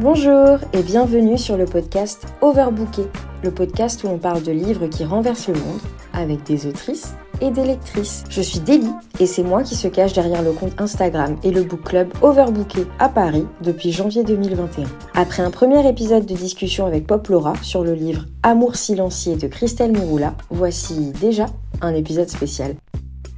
Bonjour et bienvenue sur le podcast Overbooké, le podcast où on parle de livres qui renversent le monde avec des autrices et des lectrices. Je suis Délie et c'est moi qui se cache derrière le compte Instagram et le book club Overbooké à Paris depuis janvier 2021. Après un premier épisode de discussion avec Pop Laura sur le livre Amour silencieux de Christelle Miroula, voici déjà un épisode spécial.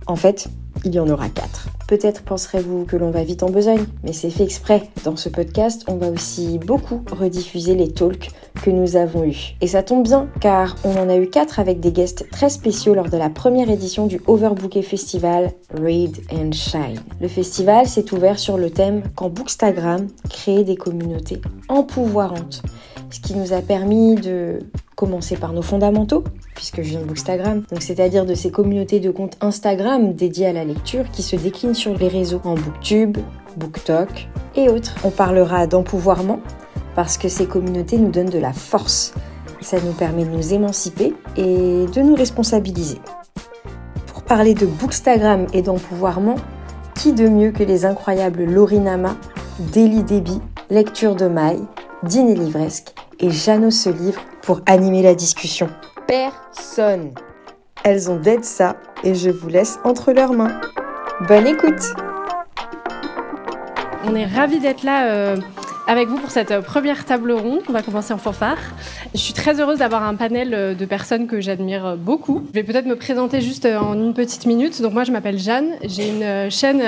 En fait, il y en aura quatre. Peut-être penserez-vous que l'on va vite en besogne, mais c'est fait exprès. Dans ce podcast, on va aussi beaucoup rediffuser les talks que nous avons eus. Et ça tombe bien, car on en a eu quatre avec des guests très spéciaux lors de la première édition du Overbooké Festival Read and Shine. Le festival s'est ouvert sur le thème Quand Bookstagram crée des communautés empouvoirantes ce qui nous a permis de commencer par nos fondamentaux, puisque je viens de Bookstagram, donc c'est-à-dire de ces communautés de comptes Instagram dédiées à la lecture qui se déclinent sur les réseaux en Booktube, BookTok et autres. On parlera d'empouvoirment parce que ces communautés nous donnent de la force. Ça nous permet de nous émanciper et de nous responsabiliser. Pour parler de Bookstagram et d'empouvoirment, qui de mieux que les incroyables Lorinama, Daily Debbie, Lecture de Maille, Dîner Livresque et Jeannot se livre pour animer la discussion. Personne. Elles ont d'aide ça et je vous laisse entre leurs mains. Bonne écoute. On est ravis d'être là. Euh avec vous pour cette euh, première table ronde. On va commencer en fanfare. Je suis très heureuse d'avoir un panel euh, de personnes que j'admire euh, beaucoup. Je vais peut-être me présenter juste en une petite minute. Donc moi, je m'appelle Jeanne. J'ai une chaîne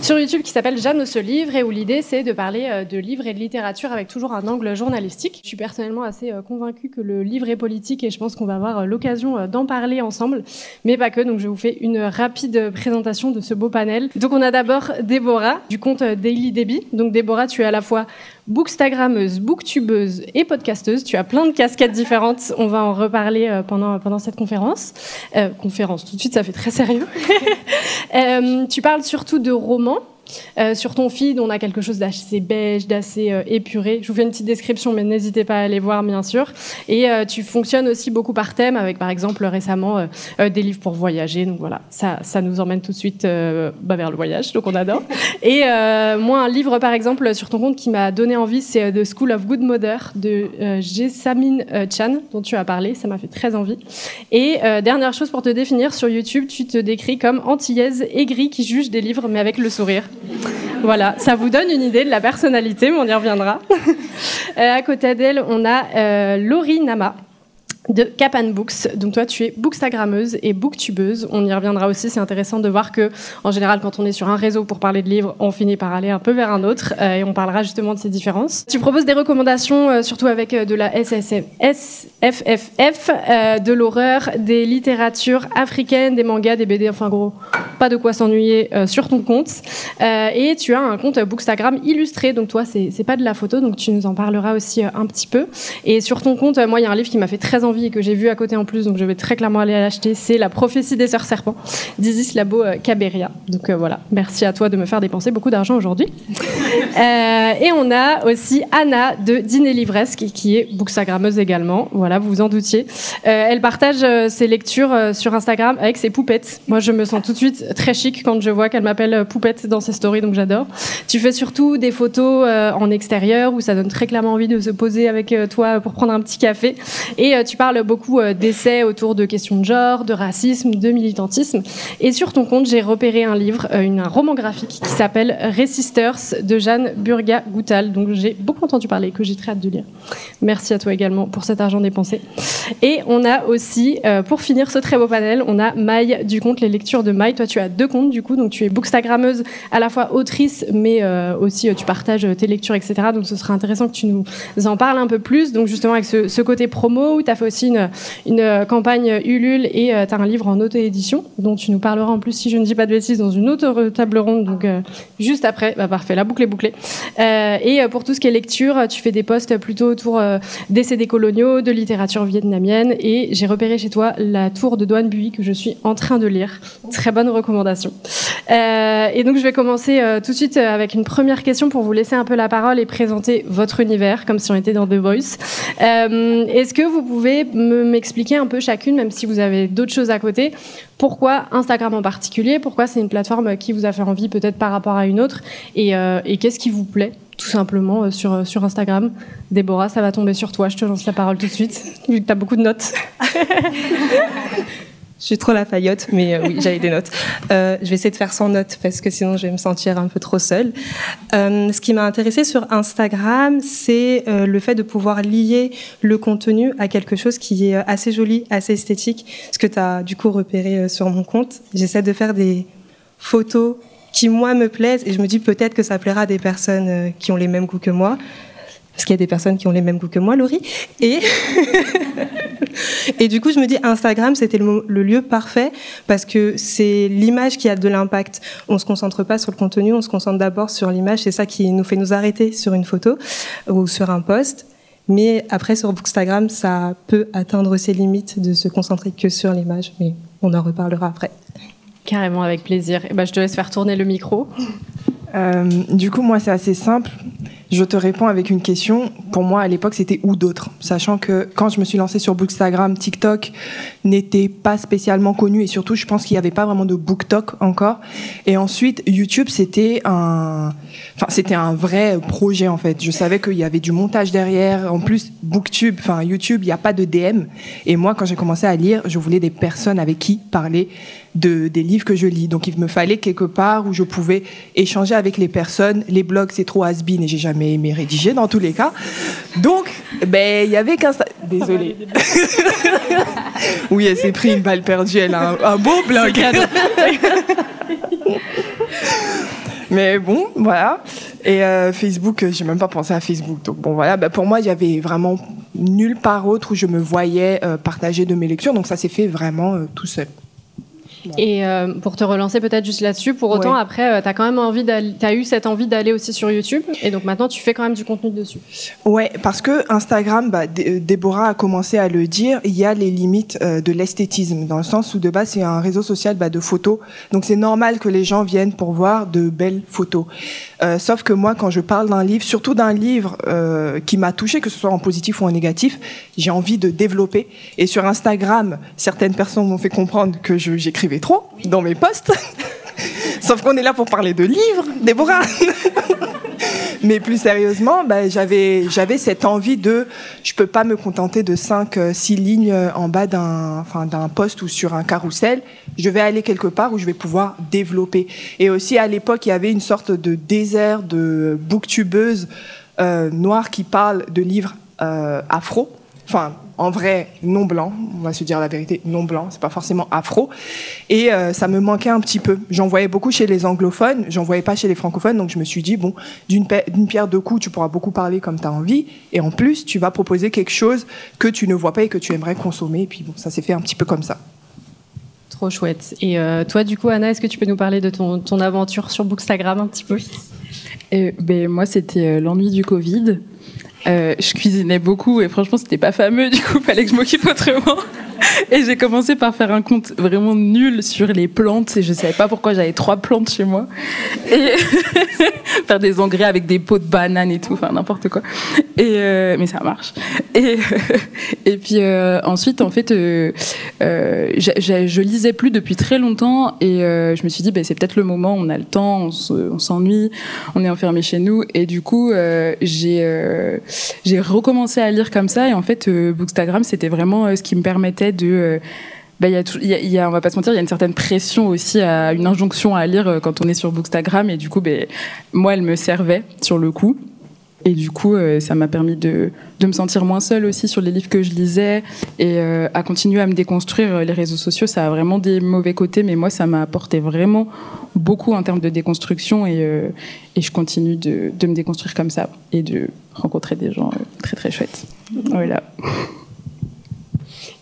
sur YouTube qui s'appelle Jeanne se livre et où l'idée, c'est de parler de livres et de littérature avec toujours un angle journalistique. Je suis personnellement assez convaincue que le livre est politique et je pense qu'on va avoir l'occasion d'en parler ensemble, mais pas que. Donc je vous fais une rapide présentation de ce beau panel. Donc on a d'abord Déborah du compte Daily Debbie. Donc Déborah, tu es à la fois bookstagrammeuse, booktubeuse et podcasteuse. Tu as plein de casquettes différentes. On va en reparler euh, pendant, pendant cette conférence. Euh, conférence, tout de suite, ça fait très sérieux. euh, tu parles surtout de romans. Euh, sur ton feed, on a quelque chose d'assez beige, d'assez euh, épuré. Je vous fais une petite description, mais n'hésitez pas à aller voir, bien sûr. Et euh, tu fonctionnes aussi beaucoup par thème, avec par exemple récemment des livres pour voyager. Donc voilà, ça, ça nous emmène tout de suite bah, vers le voyage, donc on adore. Et moi, un livre par exemple sur ton compte qui m'a donné envie, c'est The School of Good Mother de Jessamine Chan, dont tu as parlé. Ça m'a fait très envie. Et dernière chose pour te définir, sur YouTube, tu te décris comme antillaise aigrie qui juge des livres, mais avec le sourire. Voilà, ça vous donne une idée de la personnalité, mais on y reviendra. Euh, à côté d'elle, on a euh, Laurie Nama de Capan Books. Donc toi, tu es bookstagrammeuse et booktubeuse. On y reviendra aussi. C'est intéressant de voir que, en général, quand on est sur un réseau pour parler de livres, on finit par aller un peu vers un autre. Euh, et on parlera justement de ces différences. Tu proposes des recommandations, euh, surtout avec euh, de la SSF, SFFF, de l'horreur, des littératures africaines, des mangas, des BD. Enfin, gros, pas de quoi s'ennuyer sur ton compte. et tu as un compte Bookstagram illustré. Donc toi, c'est pas de la photo. Donc tu nous en parleras aussi un petit peu. Et sur ton compte, moi, il y a un livre qui m'a fait très envie et que j'ai vu à côté en plus, donc je vais très clairement aller l'acheter, c'est La prophétie des sœurs serpents d'Isis Labo euh, Caberia. Donc euh, voilà, merci à toi de me faire dépenser beaucoup d'argent aujourd'hui. Euh, et on a aussi Anna de Dîner Livresque qui est bookstagrammeuse également. Voilà, vous vous en doutiez. elle partage ses lectures sur Instagram avec ses poupettes. Moi, je me sens tout de suite très chic quand je vois qu'elle m'appelle poupette dans ses stories, donc j'adore. Tu fais surtout des photos en extérieur où ça donne très clairement envie de se poser avec toi pour prendre un petit café. Et tu parles beaucoup euh, d'essais autour de questions de genre, de racisme, de militantisme. Et sur ton compte, j'ai repéré un livre, euh, un roman graphique qui s'appelle Resisters de Jeanne Burga-Goutal. Donc j'ai beaucoup entendu parler, que j'ai très hâte de lire. Merci à toi également pour cet argent dépensé. Et on a aussi, euh, pour finir ce très beau panel, on a Maï du compte Les Lectures de Maï. Toi, tu as deux comptes du coup, donc tu es bookstagrammeuse, à la fois autrice, mais aussi tu partages tes lectures, etc. Donc ce sera intéressant que tu nous en parles un peu plus. Donc justement avec ce, ce côté promo, où tu as fait aussi une, euh, campagne Ulule et euh, tu as un livre en auto-édition dont tu nous parleras en plus, si je ne dis pas de bêtises, dans une autre table ronde, donc euh, juste après. Bah, parfait, la boucle est bouclée. et pour tout ce qui est lecture, tu fais des posts plutôt autour des CD coloniaux, de littérature vietnamienne et j'ai repéré chez toi La Tour de Douane Buis que je suis en train de lire. Très bonne recommandation. Et donc je vais commencer tout de suite avec une première question pour vous laisser un peu la parole et présenter votre univers, comme si on était dans The Voice. Est-ce que vous pouvez m'expliquer un peu chacune, même si vous avez d'autres choses à côté, pourquoi Instagram en particulier? Pourquoi c'est une plateforme qui vous a fait envie peut-être par rapport à une autre? Et, euh, qu'est-ce qui vous plaît tout simplement euh, sur, sur Instagram? Déborah, ça va tomber sur toi. Je te lance la parole tout de suite, vu que tu as beaucoup de notes. Je suis trop la faillotte, mais euh, oui, j'avais des notes. Euh, je vais essayer de faire sans notes parce que sinon je vais me sentir un peu trop seule. Euh, ce qui m'a intéressée sur Instagram, c'est euh, le fait de pouvoir lier le contenu à quelque chose qui est assez joli, assez esthétique. Ce que tu as du coup repéré sur mon compte. J'essaie de faire des photos qui, moi, me plaisent et je me dis peut-être que ça plaira à des personnes qui ont les mêmes goûts que moi. Parce qu'il y a des personnes qui ont les mêmes goûts que moi, Laurie. Et, et du coup, je me dis, Instagram, c'était le, le, lieu parfait parce que c'est l'image qui a de l'impact. On ne se concentre pas sur le contenu, on se concentre d'abord sur l'image. C'est ça qui nous fait nous arrêter sur une photo ou sur un post. Mais après, sur Bookstagram, ça peut atteindre ses limites de se concentrer que sur l'image. Mais on en reparlera après. Carrément, avec plaisir. Et ben, je te laisse faire tourner le micro. Euh, du coup, moi, c'est assez simple. Je te réponds avec une question. Pour moi, à l'époque, c'était ou d'autres. Sachant que quand je me suis lancée sur Bookstagram, TikTok n'était pas spécialement connu et surtout, je pense qu'il n'y avait pas vraiment de BookTok encore. Et ensuite, YouTube, c'était un, enfin, c'était un vrai projet en fait. Je savais qu'il y avait du montage derrière. En plus, BookTube, enfin YouTube, il n'y a pas de DM. Et moi, quand j'ai commencé à lire, je voulais des personnes avec qui parler de, des livres que je lis. Donc il me fallait quelque part où je pouvais échanger avec les personnes. Les blogs, c'est trop has-been et j'ai jamais aimé rédiger dans tous les cas. Donc, ben, il y avait qu'un... Désolée. oui, elle s'est pris une balle perdue, elle a un, un beau blog. Mais bon, voilà. Et euh, Facebook, j'ai même pas pensé à Facebook. Donc bon, voilà. Bah, pour moi, il y avait vraiment nulle part autre où je me voyais euh, partager de mes lectures. Donc ça s'est fait vraiment euh, tout seul. Et euh, pour te relancer peut-être juste là-dessus, pour autant, ouais. après, euh, tu as quand même envie as eu cette envie d'aller aussi sur YouTube, et donc maintenant tu fais quand même du contenu dessus. Ouais, parce que Instagram, bah, Déborah a commencé à le dire, il y a les limites euh, de l'esthétisme, dans le sens où de base c'est un réseau social bah, de photos, donc c'est normal que les gens viennent pour voir de belles photos. Euh, sauf que moi, quand je parle d'un livre, surtout d'un livre euh, qui m'a touché, que ce soit en positif ou en négatif, j'ai envie de développer. Et sur Instagram, certaines personnes m'ont fait comprendre que j'écrivais trop dans mes posts. Sauf qu'on est là pour parler de livres, Déborah. Mais plus sérieusement, bah, j'avais cette envie de, je peux pas me contenter de 5 6 lignes en bas d'un enfin d'un poste ou sur un carrousel. Je vais aller quelque part où je vais pouvoir développer. Et aussi à l'époque, il y avait une sorte de désert de booktubeuses euh, noires qui parlent de livres euh, afro. Enfin, en vrai non blanc, on va se dire la vérité, non blanc, c'est pas forcément afro. Et euh, ça me manquait un petit peu. J'en voyais beaucoup chez les anglophones, j'en voyais pas chez les francophones, donc je me suis dit, bon, d'une pierre deux coups, tu pourras beaucoup parler comme tu as envie, et en plus, tu vas proposer quelque chose que tu ne vois pas et que tu aimerais consommer, et puis bon, ça s'est fait un petit peu comme ça. Trop chouette. Et euh, toi, du coup, Anna, est-ce que tu peux nous parler de ton, ton aventure sur Bookstagram un petit peu? Et, ben, Moi, c'était l'ennui du Covid. Euh, je cuisinais beaucoup et franchement c'était pas fameux du coup fallait que je m'occupe autrement. Et j'ai commencé par faire un compte vraiment nul sur les plantes et je savais pas pourquoi j'avais trois plantes chez moi. Et faire des engrais avec des pots de bananes et tout enfin n'importe quoi. Et euh, mais ça marche. Et et puis euh, ensuite en fait euh, je lisais plus depuis très longtemps et je me suis dit bah, c'est peut-être le moment on a le temps on s'ennuie on est enfermé chez nous. Et du coup j'ai j'ai recommencé à lire comme ça et en fait Bookstagram c'était vraiment ce qui me permettait de bah, y y a, on va pas se mentir, il y a une certaine pression aussi, à, une injonction à lire quand on est sur Bookstagram. Et du coup, bah, moi, elle me servait sur le coup. Et du coup, euh, ça m'a permis de, de, me sentir moins seule aussi sur les livres que je lisais et euh, à continuer à me déconstruire. Les réseaux sociaux, ça a vraiment des mauvais côtés, mais moi, ça m'a apporté vraiment beaucoup en termes de déconstruction et, euh, je continue de, de, me déconstruire comme ça et de rencontrer des gens très très chouettes. Voilà.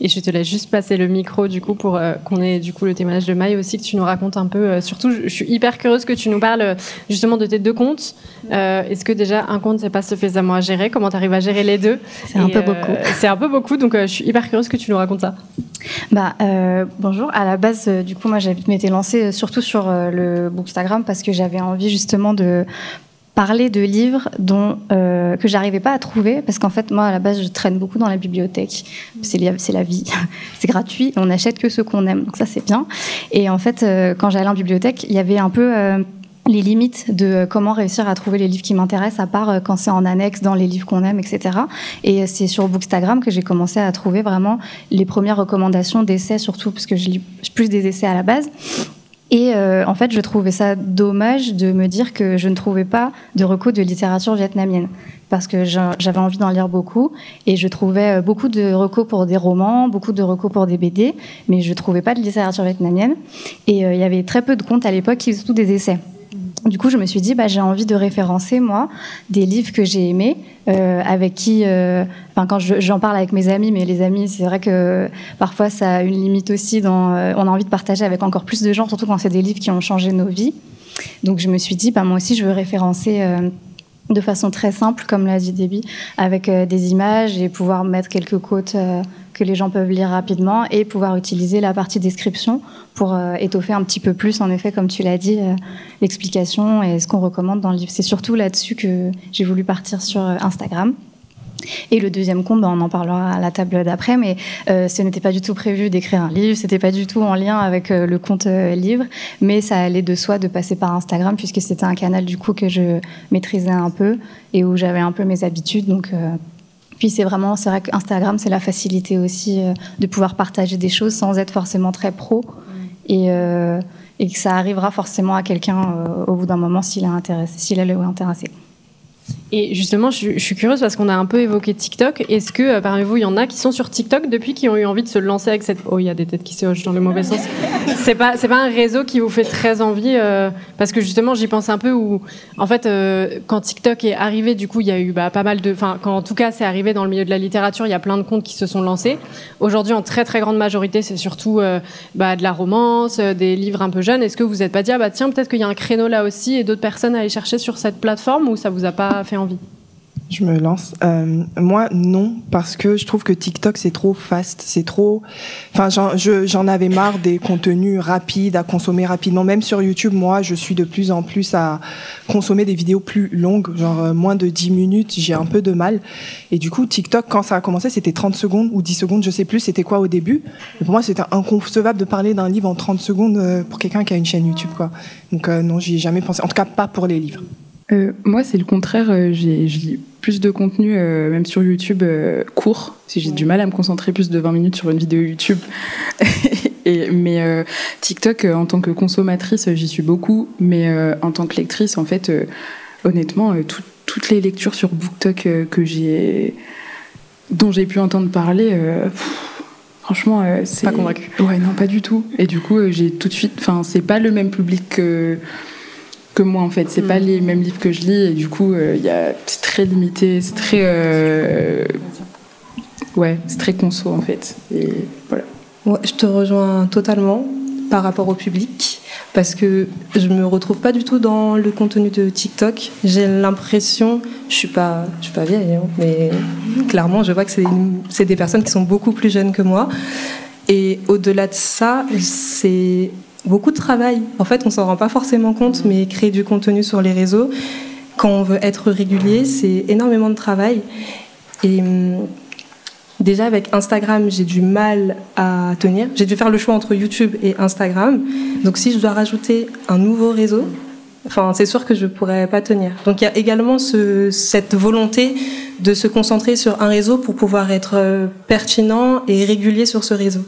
Et je te laisse juste passer le micro du coup pour qu'on ait du coup le témoignage de Maï aussi, que tu nous racontes un peu. surtout, je, suis hyper curieuse que tu nous parles justement de tes deux comptes. Est-ce que déjà un compte c'est pas suffisamment à gérer? Comment tu arrives à gérer les deux? C'est un peu beaucoup. c'est un peu beaucoup, donc je suis hyper curieuse que tu nous racontes ça. Bah, bonjour. À la base, du coup, moi, j'avais m'étais lancée surtout sur le Bookstagram parce que j'avais envie justement de parler de livres dont euh, que j'arrivais pas à trouver parce qu'en fait moi à la base je traîne beaucoup dans la bibliothèque. C'est la vie. C'est gratuit. On n'achète que ce qu'on aime. Donc ça c'est bien. Et en fait euh, quand j'allais en bibliothèque il y avait un peu euh, les limites de comment réussir à trouver les livres qui m'intéressent, à part quand c'est en annexe dans les livres qu'on aime, etc. Et c'est sur Bookstagram que j'ai commencé à trouver vraiment les premières recommandations d'essais, surtout parce que je lis plus des essais à la base. Et euh, en fait, je trouvais ça dommage de me dire que je ne trouvais pas de recours de littérature vietnamienne. Parce que j'avais envie d'en lire beaucoup. Et je trouvais euh, beaucoup de recours pour des romans, beaucoup de recours pour des BD. Mais je ne trouvais pas de littérature vietnamienne. Et euh, il y avait très peu de comptes à l'époque tous des essais. Du coup, je me suis dit, bah, j'ai envie de référencer, moi, des livres que j'ai aimés, euh, avec qui, euh, quand j'en parle avec mes amis, mais les amis, c'est vrai que parfois ça a une limite aussi euh, on a envie de partager avec encore plus de gens, surtout quand c'est des livres qui ont changé nos vies. Donc, je me suis dit, bah, moi aussi, je veux référencer de façon très simple, comme l'a dit Déby, avec des images et pouvoir mettre quelques quotes que les gens peuvent lire rapidement et pouvoir utiliser la partie description pour euh, étoffer un petit peu plus, en effet, comme tu l'as dit, euh, l'explication et ce qu'on recommande dans le livre. C'est surtout là-dessus que j'ai voulu partir sur euh, Instagram. Et le deuxième compte, ben, on en parlera à la table d'après, mais ce n'était pas du tout prévu d'écrire un livre, c'était pas du tout en lien avec le compte livre, mais ça allait de soi de passer par Instagram puisque c'était un canal du coup que je maîtrisais un peu et où j'avais un peu mes habitudes, donc puis c'est vraiment, c'est vrai qu'Instagram, c'est la facilité aussi euh, de pouvoir partager des choses sans être forcément très pro. Et, euh, et que ça arrivera forcément à quelqu'un euh, au bout d'un moment s'il est intéressé, s'il est intéressé. Et justement, je, suis curieuse parce qu'on a un peu évoqué TikTok. Est-ce que euh, parmi vous, il y en a qui sont sur TikTok depuis qui ont eu envie de se lancer avec cette. Oh, il y a des têtes qui se hochent dans le mauvais sens. C'est pas, pas un réseau qui vous fait très envie euh, parce que justement, j'y pense un peu où, en fait, euh, quand TikTok est arrivé, du coup, il y a eu bah, pas mal de. Enfin, quand en tout cas c'est arrivé dans le milieu de la littérature, il y a plein de comptes qui se sont lancés. Aujourd'hui, en très très grande majorité, c'est surtout bah, de la romance, des livres un peu jeunes. Est-ce que vous n'êtes pas dit, ah, bah tiens, peut-être qu'il y a un créneau là aussi et d'autres personnes à aller chercher sur cette plateforme ou ça vous a pas fait envie je me lance. Euh, moi, non, parce que je trouve que TikTok, c'est trop fast, c'est trop... Enfin, j'en avais marre des contenus rapides, à consommer rapidement. Même sur YouTube, moi, je suis de plus en plus à consommer des vidéos plus longues, genre euh, moins de 10 minutes, j'ai un peu de mal. Et du coup, TikTok, quand ça a commencé, c'était 30 secondes ou 10 secondes, je sais plus, c'était quoi au début. Pour moi, c'était inconcevable de parler d'un livre en 30 secondes euh, pour quelqu'un qui a une chaîne YouTube, quoi. Donc non, j'y ai jamais pensé. En tout cas, pas pour les livres. Moi, c'est le contraire. j'ai, je lis plus de contenu, euh, même sur YouTube, euh, court. Si j'ai du mal à me concentrer plus de 20 minutes sur une vidéo YouTube. Et, mais euh, TikTok, en tant que consommatrice, j'y suis beaucoup. Mais en tant que lectrice, en fait, honnêtement, toutes les lectures sur BookTok que j'ai, dont j'ai pu entendre parler, franchement, c'est pas convaincu. Ouais, non, pas du tout. Et du coup, j'ai tout de suite, enfin, c'est pas le même public que que moi en fait. C'est pas mm. les mêmes livres que je lis et du coup, euh, il c'est très limité, c'est très, euh, ouais, c'est très conso en fait. Et voilà. je te rejoins totalement par rapport au public parce que je me retrouve pas du tout dans le contenu de TikTok. J'ai l'impression, je suis pas, je suis pas vieille, hein, mais clairement, je vois que c'est des personnes qui sont beaucoup plus jeunes que moi. Et au-delà de ça, c'est beaucoup de travail. En fait, on s'en rend pas forcément compte, mais créer du contenu sur les réseaux, quand on veut être régulier, c'est énormément de travail. Et hum, déjà avec Instagram, j'ai du mal à tenir. J'ai dû faire le choix entre YouTube et Instagram. Donc si je dois rajouter un nouveau réseau, enfin c'est sûr que je pourrais pas tenir. Donc il y a également ce, cette volonté de se concentrer sur un réseau pour pouvoir être euh, pertinent et régulier sur ce réseau.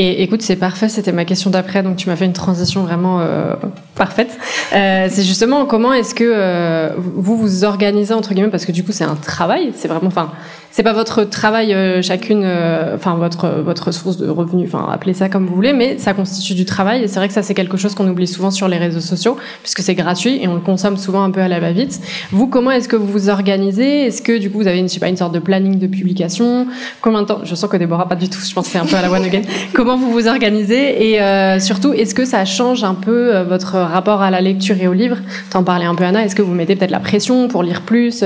Et écoute, c'est parfait, c'était ma question d'après, donc tu m'as fait une transition vraiment euh, parfaite. Euh, c'est justement comment est-ce que euh, vous vous organisez entre guillemets, parce que du coup c'est un travail, c'est vraiment, enfin, c'est pas votre travail euh, chacune, euh, enfin votre votre source de revenus, enfin appelez ça comme vous voulez, mais ça constitue du travail et c'est vrai que ça c'est quelque chose qu'on oublie souvent sur les réseaux sociaux puisque c'est gratuit et on le consomme souvent un peu à la va-vite. Vous, comment est-ce que vous vous organisez? Est-ce que du coup vous avez une, je sais pas une sorte de planning de publication? Combien de temps? Je sens que Déborah pas du tout. Je pense c'est un peu à la one again. comment vous vous organisez? Et euh, surtout est-ce que ça change un peu votre rapport à la lecture et au livre? T'en parlais un peu Anna. Est-ce que vous mettez peut-être la pression pour lire plus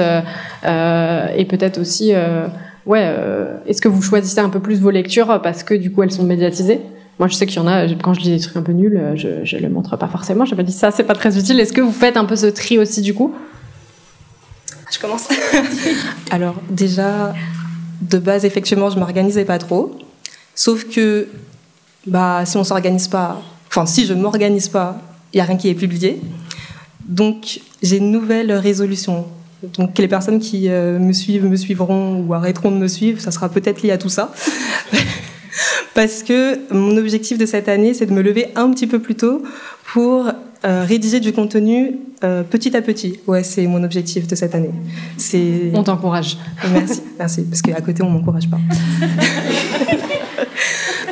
et peut-être aussi ouais, euh, est-ce que vous choisissez un peu plus vos lectures parce que du coup elles sont médiatisées? Moi, je sais qu'il y en a, quand je lis des trucs un peu nuls, euh, je, je les montre pas forcément. Je me dis ça, c'est pas très utile. Est-ce que vous faites un peu ce tri aussi, du coup? Je commence. Alors, déjà, de base, effectivement, je m'organisais pas trop. Sauf que, bah, si on s'organise pas, enfin, si je m'organise pas, il y a rien qui est publié. Donc, j'ai une nouvelle résolution. Donc les personnes qui euh, me suivent me suivront ou arrêteront de me suivre, ça sera peut-être lié à tout ça. Parce que mon objectif de cette année, c'est de me lever un petit peu plus tôt pour euh, rédiger du contenu euh, petit à petit. Ouais, c'est mon objectif de cette année. C'est... On t'encourage. Merci, merci, parce qu'à côté, on m'encourage pas.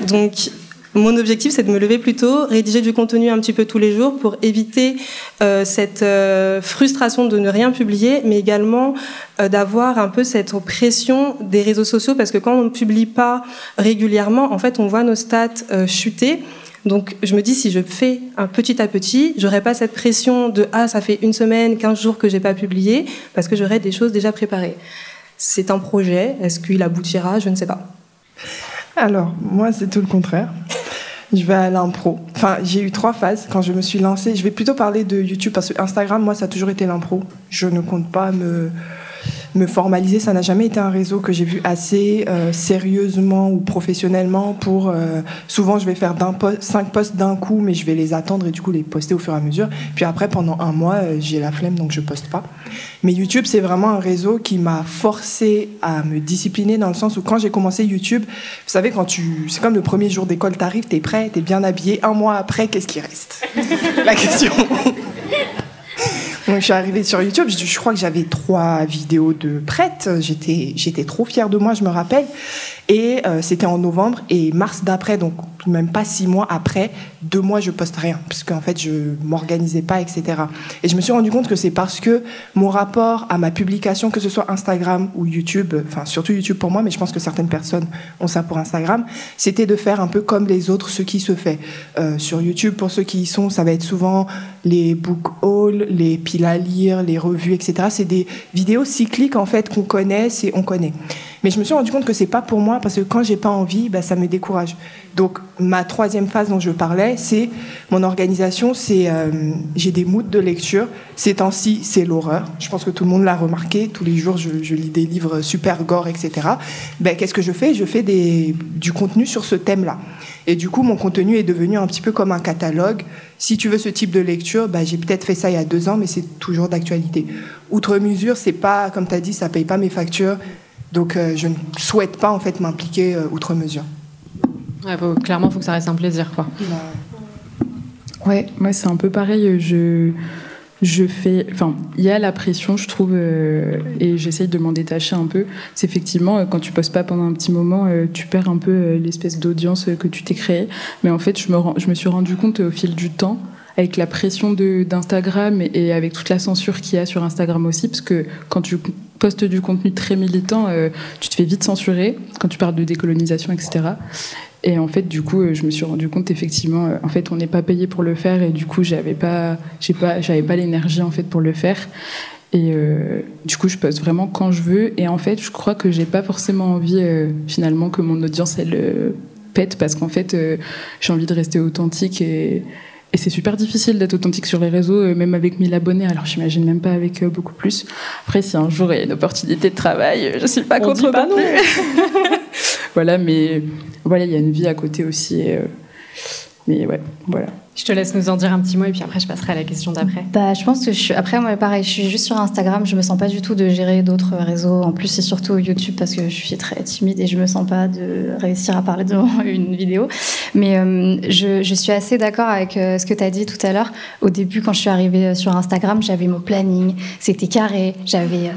Donc, mon objectif, c'est de me lever plus tôt, rédiger du contenu un petit peu tous les jours pour éviter euh, cette euh, frustration de ne rien publier, mais également euh, d'avoir un peu cette pression des réseaux sociaux, parce que quand on ne publie pas régulièrement, en fait, on voit nos stats chuter. Donc, je me dis, si je fais un petit à petit, j'aurai pas cette pression de ah, ça fait une semaine, 15 jours que j'ai pas publié, parce que j'aurai des choses déjà préparées. C'est un projet. Est-ce qu'il aboutira? Je ne sais pas. Alors, moi, c'est tout le contraire je vais à l'impro. Enfin, j'ai eu trois phases quand je me suis lancée. Je vais plutôt parler de YouTube parce que Instagram, moi, ça a toujours été l'impro. Je ne compte pas me me formaliser. Ça n'a jamais été un réseau que j'ai vu assez euh, sérieusement ou professionnellement pour. Euh, souvent, je vais faire cinq posts d'un coup, mais je vais les attendre et du coup les poster au fur et à mesure. Puis après, pendant un mois, euh, j'ai la flemme, donc je poste pas. Mais YouTube, c'est vraiment un réseau qui m'a forcé à me discipliner dans le sens où quand j'ai commencé YouTube, vous savez, quand tu, c'est comme le premier jour d'école, t'arrives, t'es prêt, t'es bien habillé. Un mois après, qu'est-ce qui reste? La question. Donc, je suis arrivée sur YouTube, je, crois que j'avais trois vidéos de prêtes. J'étais, j'étais trop fière de moi, je me rappelle. Et euh, c'était en novembre et mars d'après, donc même pas six mois après, deux mois je poste rien parce qu'en fait je m'organisais pas, etc. Et je me suis rendu compte que c'est parce que mon rapport à ma publication, que ce soit Instagram ou YouTube, enfin surtout YouTube pour moi, mais je pense que certaines personnes ont ça pour Instagram, c'était de faire un peu comme les autres, ce qui se fait euh, sur YouTube. Pour ceux qui y sont, ça va être souvent les book hauls, les piles à lire, les revues, etc. C'est des vidéos cycliques en fait qu'on connaît, c'est on connaît. Mais je me suis rendu compte que c'est pas pour moi parce que quand j'ai pas envie, bah, ça me décourage. Donc ma troisième phase dont je parlais, c'est mon organisation. C'est euh, j'ai des moods de lecture. Ces temps-ci, c'est l'horreur. Je pense que tout le monde l'a remarqué. Tous les jours, je, lis des livres super gore, etc. Ben, qu'est-ce que je fais? Je fais des, du contenu sur ce thème-là. Et du coup, mon contenu est devenu un petit peu comme un catalogue. Si tu veux ce type de lecture, ben, j'ai peut-être fait ça il y a deux ans, mais c'est toujours d'actualité. Outre mesure, c'est pas, comme tu as dit, ça paye pas mes factures. Donc euh, je ne souhaite pas en fait m'impliquer euh, outre mesure. clairement, il faut que ça reste un plaisir. Quoi. Ouais, moi c'est un peu pareil. Je, je fais. Enfin, il y a la pression, je trouve, euh, et j'essaye de m'en détacher un peu. C'est effectivement, quand tu postes pas pendant un petit moment, tu perds un peu l'espèce d'audience que tu t'es créée. Mais en fait, je me, je me suis rendu compte au fil du temps avec la pression d'Instagram et, et, avec toute la censure qu'il y a sur Instagram aussi, parce que quand tu postes du contenu très militant, euh, tu te fais vite censurer quand tu parles de décolonisation, etc. Et en fait, du coup, euh, je me suis rendu compte effectivement, euh, en fait, on n'est pas payé pour le faire et du coup, j'avais pas, j'ai pas, j'avais pas l'énergie en fait pour le faire. Et du coup, je poste vraiment quand je veux. Et en fait, je crois que j'ai pas forcément envie finalement que mon audience elle pète parce qu'en fait, j'ai envie de rester authentique et et c'est super difficile d'être authentique sur les réseaux, euh, même avec 1000 abonnés. Alors, j'imagine même pas avec euh, beaucoup plus. Après, si un jour il y a une opportunité de travail, je suis pas On contre pas non voilà, mais voilà, il y a une vie à côté aussi. Euh, mais ouais, voilà. Je te laisse nous en dire un petit mot et puis après je passerai à la question d'après. Bah, je pense que je suis. Après, moi, pareil, je suis juste sur Instagram. Je me sens pas du tout de gérer d'autres réseaux. En plus, c'est surtout YouTube parce que je suis très timide et je me sens pas de réussir à parler devant une vidéo. Mais euh, je, suis assez d'accord avec euh, ce que tu as dit tout à l'heure. Au début, quand je suis arrivée euh, sur Instagram, j'avais mon planning. C'était carré. J'avais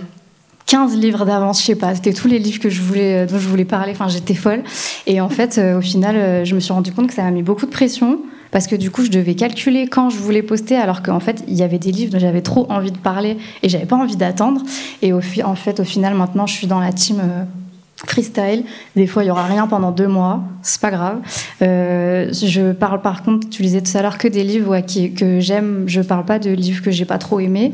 15 livres d'avance, je sais pas. C'était tous les livres que je voulais, dont je voulais parler. Enfin, j'étais folle. Et en fait, au final, je me suis rendu compte que ça m'a mis beaucoup de pression parce que du coup, je devais calculer quand je voulais poster, alors qu'en fait, il y avait des livres dont j'avais trop envie de parler et j'avais pas envie d'attendre. Et au, en fait, au final, maintenant, je suis dans la team. Euh, freestyle, des fois il y aura rien pendant deux mois, c'est pas grave. Euh, je parle par contre, tu disais tout à l'heure que des livres que j'aime, je parle pas de livres que j'ai pas trop aimés.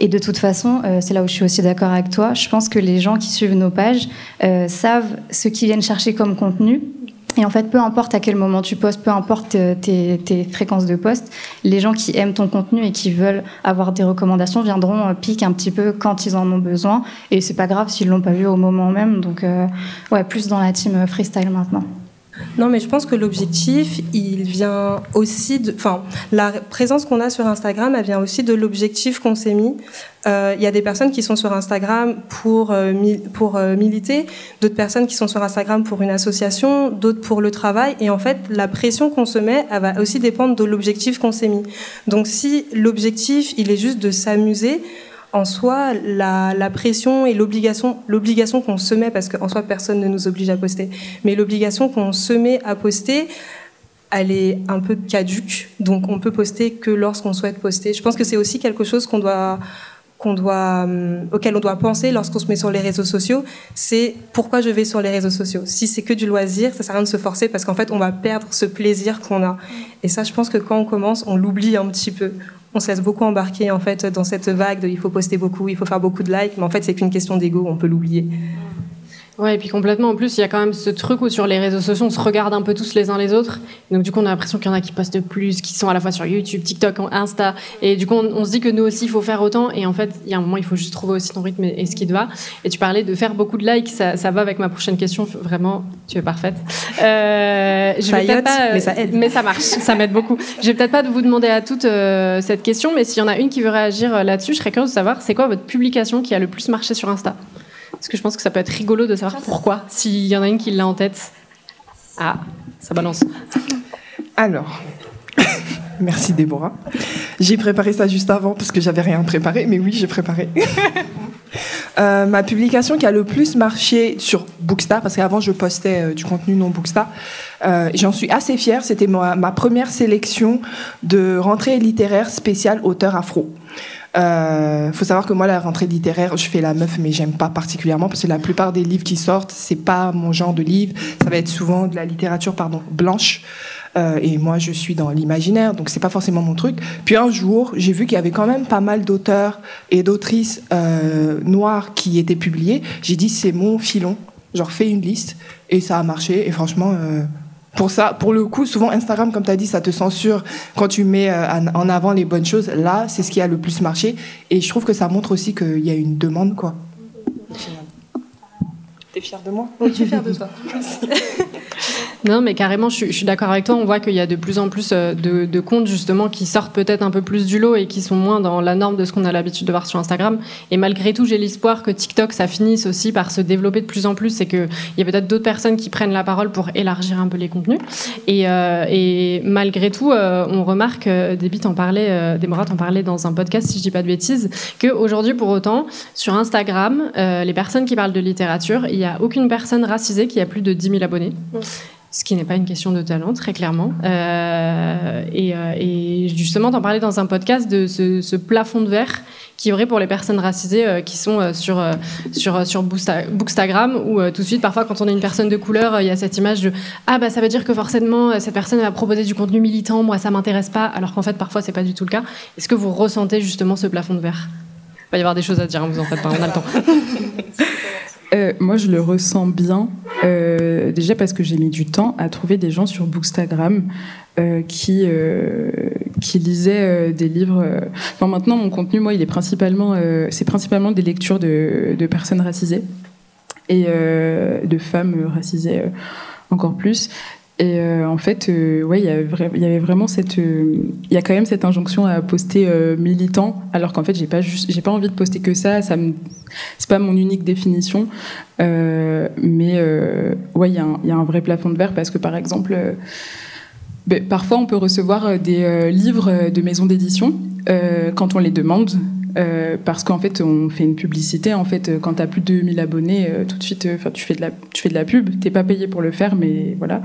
Et de toute façon, euh, c'est là où je suis aussi d'accord avec toi. Je pense que les gens qui suivent nos pages savent ce qu'ils viennent chercher comme contenu et en fait, peu importe à quel moment tu postes, peu importe euh, tes, fréquences de poste, les gens qui aiment ton contenu et qui veulent avoir des recommandations viendront euh, piquer un petit peu quand ils en ont besoin. Et c'est pas grave s'ils l'ont pas vu au moment même. Donc, euh, ouais, plus dans la team freestyle maintenant. Non, mais je pense que l'objectif, il vient aussi de. Enfin, la présence qu'on a sur Instagram, elle vient aussi de l'objectif qu'on s'est mis. Euh, il y a des personnes qui sont sur Instagram pour, euh, pour euh, militer, d'autres personnes qui sont sur Instagram pour une association, d'autres pour le travail. Et en fait, la pression qu'on se met, elle va aussi dépendre de l'objectif qu'on s'est mis. Donc, si l'objectif, il est juste de s'amuser, en soi, la, pression et l'obligation, l'obligation qu'on se met, parce qu'en soi, personne ne nous oblige à poster, mais l'obligation qu'on se met à poster, elle est un peu caduque. Donc, on peut poster que lorsqu'on souhaite poster. Je pense que c'est aussi quelque chose qu'on doit, qu'on doit, euh, auquel on doit penser lorsqu'on se met sur les réseaux sociaux, c'est pourquoi je vais sur les réseaux sociaux. Si c'est que du loisir, ça sert à rien de se forcer parce qu'en fait, on va perdre ce plaisir qu'on a. Et ça, je pense que quand on commence, on l'oublie un petit peu on se laisse beaucoup embarquer en fait dans cette vague de il faut poster beaucoup, il faut faire beaucoup de likes, mais en fait c'est qu'une question d'ego, on peut l'oublier. Ouais, et puis complètement. En plus, il y a quand même ce truc où sur les réseaux sociaux, on se regarde un peu tous les uns les autres. Donc du coup, on a l'impression qu'il y en a qui postent plus, qui sont à la fois sur YouTube, TikTok, Insta. Et du coup, on, se dit que nous aussi, il faut faire autant. Et en fait, il y a un moment, il faut juste trouver aussi ton rythme et, ce qui te va. Et tu parlais de faire beaucoup de likes. Ça, va avec ma prochaine question. Vraiment, tu es parfaite. Euh, je vais peut pas, mais ça aide. Mais ça marche, ça m'aide beaucoup. Je vais peut-être pas vous demander à toutes euh, cette question, mais s'il y en a une qui veut réagir euh, là-dessus, je serais curieuse de savoir, c'est quoi votre publication qui a le plus marché sur Insta? Parce que je pense que ça peut être rigolo de savoir pourquoi, s'il y en a une qui l'a en tête. Ah, ça balance. Alors, merci Déborah. J'ai préparé ça juste avant parce que j'avais rien préparé, mais oui, j'ai préparé. Euh, ma publication qui a le plus marché sur Bookstar, parce qu'avant je postais euh, du contenu non Bookstar, euh, j'en suis assez fière. C'était ma, ma, première sélection de rentrée littéraire spéciale auteur afro. Euh, faut savoir que moi, la rentrée littéraire, je fais la meuf, mais j'aime pas particulièrement parce que la plupart des livres qui sortent, c'est pas mon genre de livre. Ça va être souvent de la littérature, pardon, blanche. Euh, et moi, je suis dans l'imaginaire, donc c'est pas forcément mon truc. Puis un jour, j'ai vu qu'il y avait quand même pas mal d'auteurs et d'autrices euh, noires qui étaient publiés. J'ai dit, c'est mon filon. Genre, fais une liste. Et ça a marché. Et franchement, euh, pour ça, pour le coup, souvent Instagram, comme tu as dit, ça te censure quand tu mets euh, en avant les bonnes choses. Là, c'est ce qui a le plus marché. Et je trouve que ça montre aussi qu'il y a une demande, quoi. T'es fière de moi? Oui, je suis fière de toi. Non, mais carrément, je, suis d'accord avec toi. On voit qu'il y a de plus en plus euh, de, comptes justement qui sortent peut-être un peu plus du lot et qui sont moins dans la norme de ce qu'on a l'habitude de voir sur Instagram. Et malgré tout, j'ai l'espoir que TikTok, ça finisse aussi par se développer de plus en plus et qu'il y a peut-être d'autres personnes qui prennent la parole pour élargir un peu les contenus. Et, euh, malgré tout, euh, on remarque, Débit en parlait, Déborah en parlait dans un podcast, si je dis pas de bêtises, qu'aujourd'hui, pour autant, sur Instagram, les personnes qui parlent de littérature, il n'y a aucune personne racisée qui a plus de 10 000 abonnés ce qui n'est pas une question de talent, très clairement. Euh, euh, et, justement, t'en parlais dans un podcast de ce, plafond de verre qui y aurait pour les personnes racisées euh, qui sont sur, sur, sur Bookstagram, où tout de suite, parfois, quand on est une personne de couleur, il y a cette image de Ah, bah ça veut dire que forcément, cette personne va proposer du contenu militant, moi, ça m'intéresse pas, alors qu'en fait, parfois, c'est pas du tout le cas. Est-ce que vous ressentez justement ce plafond de verre? Il va y avoir des choses à dire, hein, vous en faites pas, on a le temps. Moi, je le ressens bien, euh, déjà parce que j'ai mis du temps à trouver des gens sur Bookstagram euh, qui, qui lisaient des livres. Enfin, maintenant, mon contenu, moi, il est principalement, c'est principalement des lectures de, de personnes racisées et de femmes racisées encore plus. Et euh, en fait, euh, ouais, il y, avait vraiment cette, euh, il y a quand même cette injonction à poster militant, alors qu'en fait, j'ai pas j'ai pas envie de poster que ça. Ça c'est pas mon unique définition, mais ouais, il y, y, a un vrai plafond de verre parce que par exemple, ben, parfois on peut recevoir des livres de maisons d'édition quand on les demande euh, parce qu'en fait, on fait une publicité. En fait, quand tu as plus de 2000 abonnés, tout de suite, tu fais de la, tu fais de la pub. T'es pas payé pour le faire, mais voilà.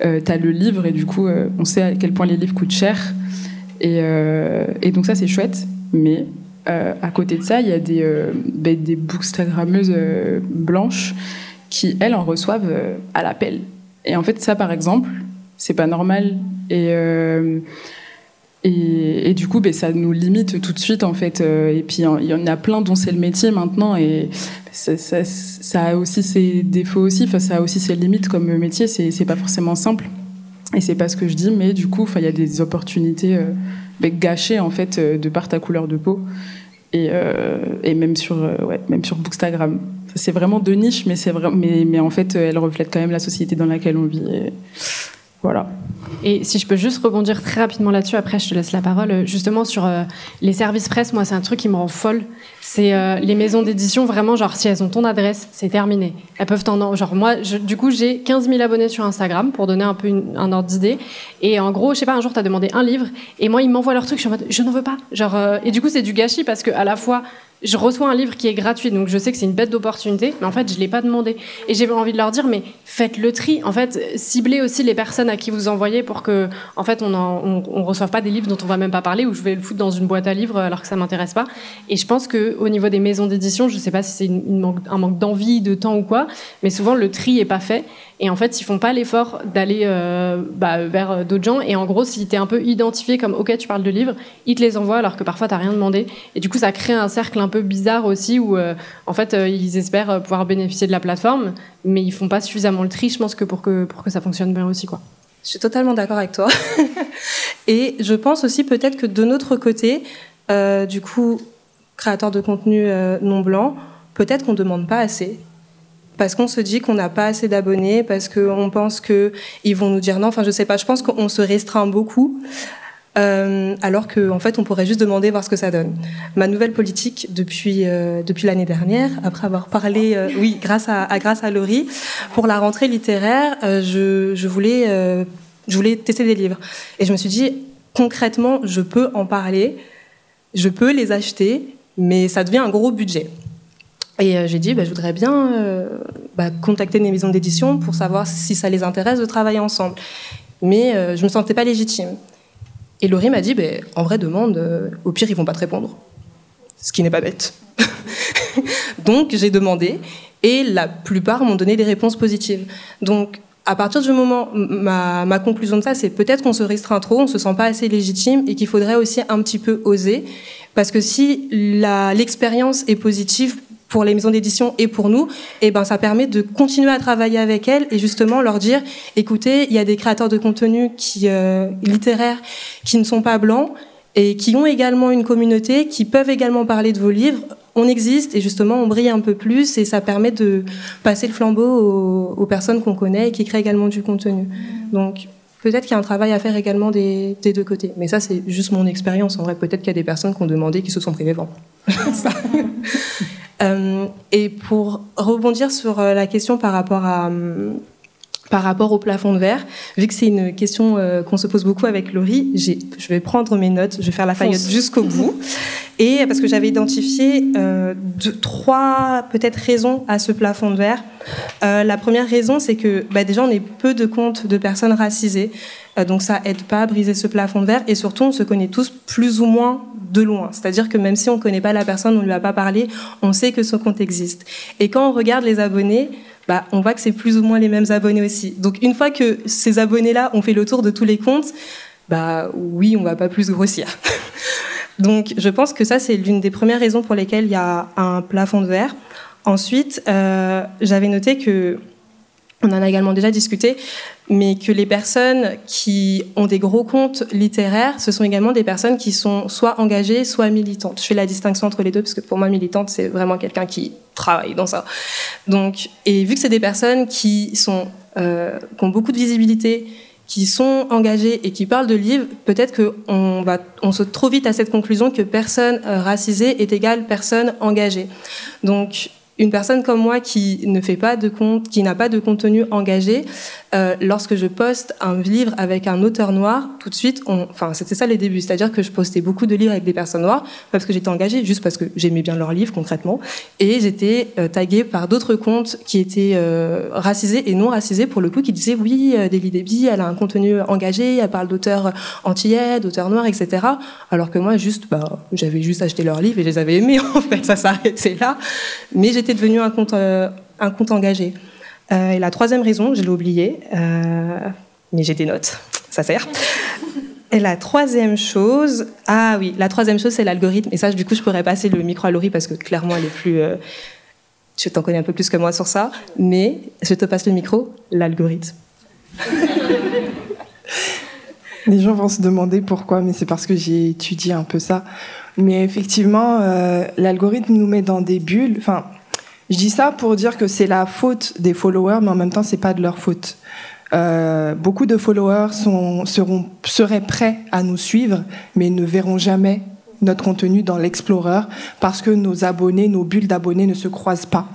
tu as le livre et du coup, on sait à quel point les livres coûtent cher. Et, et donc ça, c'est chouette. Mais à côté de ça, il y a des, ben, des bookstagrammeuses blanches qui, elles, en reçoivent à l'appel. Et en fait, ça, par exemple, c'est pas normal. Et, euh, et, du coup, ben, ça nous limite tout de suite, en fait. Euh, et puis, il y en a plein dont c'est le métier maintenant. Et ça, a aussi ses défauts aussi. Enfin, ça a aussi ses limites comme métier. C'est pas forcément simple. Et c'est pas ce que je dis, mais du coup, il y a des opportunités euh, ben, gâchées, en fait, de par ta couleur de peau. Et, même sur, ouais, même sur Bookstagram c'est vraiment de niche, mais vrai, mais, en fait, elle reflète quand même la société dans laquelle on vit. Voilà. Et si je peux juste rebondir très rapidement là-dessus, après je te laisse la parole. Justement sur euh, les services presse, moi c'est un truc qui me rend folle. C'est euh, les maisons d'édition, vraiment, genre si elles ont ton adresse, c'est terminé. Elles peuvent t'en. Genre moi, du coup, j'ai 15 000 abonnés sur Instagram pour donner un peu un ordre d'idée. Et en gros, je sais pas, un jour tu as demandé un livre et moi ils m'envoient leur truc, je suis en mode je n'en veux pas. Genre, euh, et du coup, c'est du gâchis parce que à la fois je reçois un livre qui est gratuit, donc je sais que c'est une bête d'opportunité, mais en fait, je ne l'ai pas demandé. Et j'ai envie de leur dire, mais faites le tri. En fait, ciblez aussi les personnes à qui vous envoyez pour que, en fait, on ne reçoive pas des livres dont on va même pas parler, ou je vais le foutre dans une boîte à livres alors que ça m'intéresse pas. Et je pense qu'au niveau des maisons d'édition, je ne sais pas si c'est un manque d'envie, de temps ou quoi, mais souvent le tri est pas fait. Et en fait, ils font pas l'effort d'aller euh, bah, vers d'autres gens. Et en gros, si tu es un peu identifié comme OK, tu parles de livres, ils te les envoient alors que parfois tu n'as rien demandé. Et du coup, ça crée un cercle un peu bizarre aussi où euh, en fait, euh, ils espèrent pouvoir bénéficier de la plateforme, mais ils font pas suffisamment le tri, je pense, que pour que, pour que ça fonctionne bien aussi. Quoi. Je suis totalement d'accord avec toi. et je pense aussi peut-être que de notre côté, du coup, créateur de contenu non blanc, peut-être qu'on demande pas assez parce qu'on se dit qu'on n'a pas assez d'abonnés, parce qu'on pense qu'ils vont nous dire non. Enfin, je sais pas. Je pense qu'on se restreint beaucoup. Euh, alors qu'en en fait, on pourrait juste demander voir ce que ça donne. Ma nouvelle politique depuis euh, depuis l'année dernière, après avoir parlé, euh, oui, grâce à, grâce à Laurie, pour la rentrée littéraire, je, je voulais je voulais tester des livres et je me suis dit concrètement, je peux en parler, je peux les acheter, mais ça devient un gros budget. Et euh, j'ai dit, bah, je voudrais bien euh, bah, contacter des maisons d'édition pour savoir si ça les intéresse de travailler ensemble. Mais euh, je ne me sentais pas légitime. Et Laurie m'a dit, bah, en vrai, demande, au pire, ils vont pas te répondre. Ce qui n'est pas bête. Donc, j'ai demandé, et la plupart m'ont donné des réponses positives. Donc, à partir du moment, ma, ma conclusion de ça, c'est peut-être qu'on se restreint trop, on se sent pas assez légitime, et qu'il faudrait aussi un petit peu oser. Parce que si l'expérience est positive, pour les maisons d'édition et pour nous, et eh ben ça permet de continuer à travailler avec elles et justement leur dire écoutez, il y a des créateurs de contenu euh, littéraires qui ne sont pas blancs et qui ont également une communauté, qui peuvent également parler de vos livres. On existe et justement on brille un peu plus et ça permet de passer le flambeau aux, personnes qu'on connaît et qui créent également du contenu. Donc peut-être qu'il y a un travail à faire également des, deux côtés. Mais ça, c'est juste mon expérience. En vrai, peut-être qu'il y a des personnes qui ont demandé qui se sont privées vent. Euh, et pour rebondir sur euh, la question par rapport à hum, par rapport au plafond de verre, vu que c'est une question euh, qu'on se pose beaucoup avec Laurie, je vais prendre mes notes, je vais faire la faillotte jusqu'au bout. Et parce que j'avais identifié euh, deux, trois peut-être raisons à ce plafond de verre. Euh, la première raison, c'est que bah, déjà on est peu de comptes de personnes racisées, donc ça aide pas à briser ce plafond de verre. Et surtout, on se connaît tous plus ou moins de loin. C'est-à-dire que même si on ne connaît pas la personne, on ne lui a pas parlé, on sait que son compte existe. Et quand on regarde les abonnés, bah, on voit que c'est plus ou moins les mêmes abonnés aussi. Donc une fois que ces abonnés-là ont fait le tour de tous les comptes, bah oui, on va pas plus grossir. Donc je pense que ça, c'est l'une des premières raisons pour lesquelles il y a un plafond de verre. Ensuite, euh, j'avais noté que on en a également déjà discuté, mais que les personnes qui ont des gros comptes littéraires, ce sont également des personnes qui sont soit engagées, soit militantes. Je fais la distinction entre les deux parce que pour moi, militante, c'est vraiment quelqu'un qui travaille dans ça. Donc, et vu que c'est des personnes qui sont euh, qui ont beaucoup de visibilité, qui sont engagées et qui parlent de livres, peut-être qu'on on saute trop vite à cette conclusion que personne euh, racisée est égale personne engagée. Donc, une personne comme moi qui ne fait pas de compte, qui n'a pas de contenu engagé, euh, lorsque je poste un livre avec un auteur noir, tout de suite, enfin c'était ça les débuts, c'est-à-dire que je postais beaucoup de livres avec des personnes noires parce que j'étais engagée, juste parce que j'aimais bien leurs livres concrètement, et j'étais euh, taguée par d'autres comptes qui étaient euh, racisés et non racisés pour le coup, qui disaient oui, Delia Debbie, elle a un contenu engagé, elle parle d'auteurs antillais, d'auteurs noirs, etc. Alors que moi, juste, bah, j'avais juste acheté leurs livres et je les avais aimés en fait, ça s'arrêtait là, mais j'étais devenue un compte, euh, un compte engagé. Euh, et la troisième raison, je l'ai oubliée, euh, mais j'ai des notes, ça sert. Et la troisième chose, ah oui, la troisième chose, c'est l'algorithme. Et ça, du coup, je pourrais passer le micro à Laurie parce que clairement, elle est plus. Tu t'en connais un peu plus que moi sur ça. Mais je te passe le micro, l'algorithme. Les gens vont se demander pourquoi, mais c'est parce que j'ai étudié un peu ça. Mais effectivement, l'algorithme nous met dans des bulles. Enfin, je dis ça pour dire que c'est la faute des followers, mais en même temps, c'est pas de leur faute. Euh, beaucoup de followers seront, seraient prêts à nous suivre, mais ne verront jamais notre contenu dans l'Explorer parce que nos abonnés, nos bulles d'abonnés ne se croisent pas.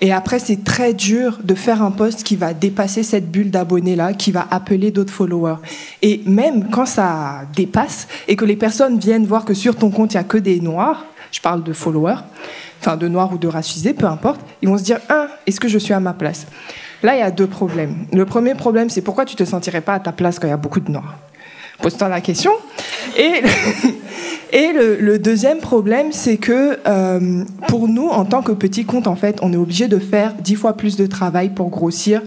Et après, c'est très dur de faire un post qui va dépasser cette bulle d'abonnés-là, qui va appeler d'autres followers. Et même quand ça dépasse et que les personnes viennent voir que sur ton compte, il n'y a que des noirs, je parle de followers, enfin de noirs ou de racisés, peu importe, ils vont se dire, un, est-ce que je suis à ma place? Là, il y a deux problèmes. Le premier problème, c'est pourquoi tu te sentirais pas à ta place quand il y a beaucoup de noirs? Pose-toi la question. Et, le deuxième problème, c'est que euh, pour nous, en tant que petit compte, en fait, on est obligé de faire dix fois plus de travail pour grossir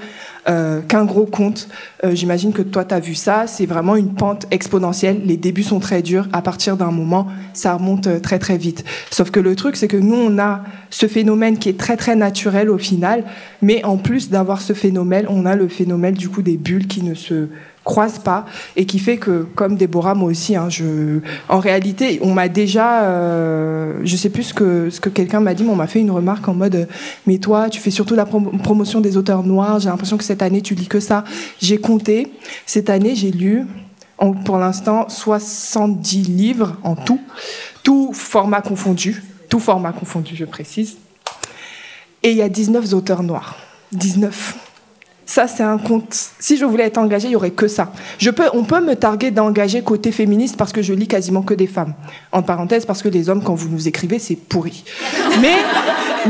euh, qu'un gros compte. Euh, J'imagine que toi, tu as vu ça. C'est vraiment une pente exponentielle. Les débuts sont très durs. À partir d'un moment, ça remonte euh, très, très vite. Sauf que le truc, c'est que nous, on a ce phénomène qui est très, très naturel au final. Mais en plus d'avoir ce phénomène, on a le phénomène du coup des bulles qui ne se croisent pas et qui fait que, comme Déborah, moi aussi, hein, je, en réalité, on m'a déjà, euh, je sais plus ce que, ce que quelqu'un m'a dit, mais on m'a fait une remarque en mode, mais toi, tu fais surtout la prom- promotion des auteurs noirs, j'ai l'impression que cette année, tu lis que ça. J'ai compté, cette année, j'ai lu, pour l'instant, 70 livres en tout, tout format confondu, tout format confondu, je précise. Et il y a 19 auteurs noirs. 19. Ça, c'est un compte. Si je voulais être engagée, il y aurait que ça. Je peux, on peut me targuer d'engager côté féministe parce que je lis quasiment que des femmes. En parenthèse, parce que les hommes, quand vous nous écrivez, c'est pourri. Mais,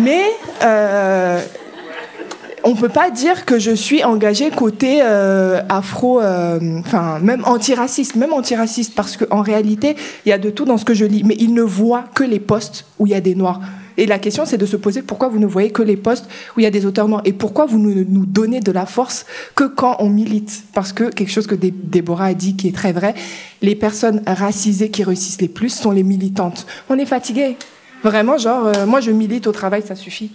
mais, euh, on peut pas dire que je suis engagée côté euh, afro, euh, enfin même antiraciste, même antiraciste, parce qu'en réalité, il y a de tout dans ce que je lis. Mais ils ne voient que les postes où il y a des noirs. Et la question, c'est de se poser pourquoi vous ne voyez que les postes où il y a des auteurs noirs et pourquoi vous ne nous donnez de la force que quand on milite. Parce que quelque chose que Dé- Déborah a dit qui est très vrai, les personnes racisées qui réussissent les plus sont les militantes. On est fatigué. Vraiment, genre, euh, moi je milite au travail, ça suffit.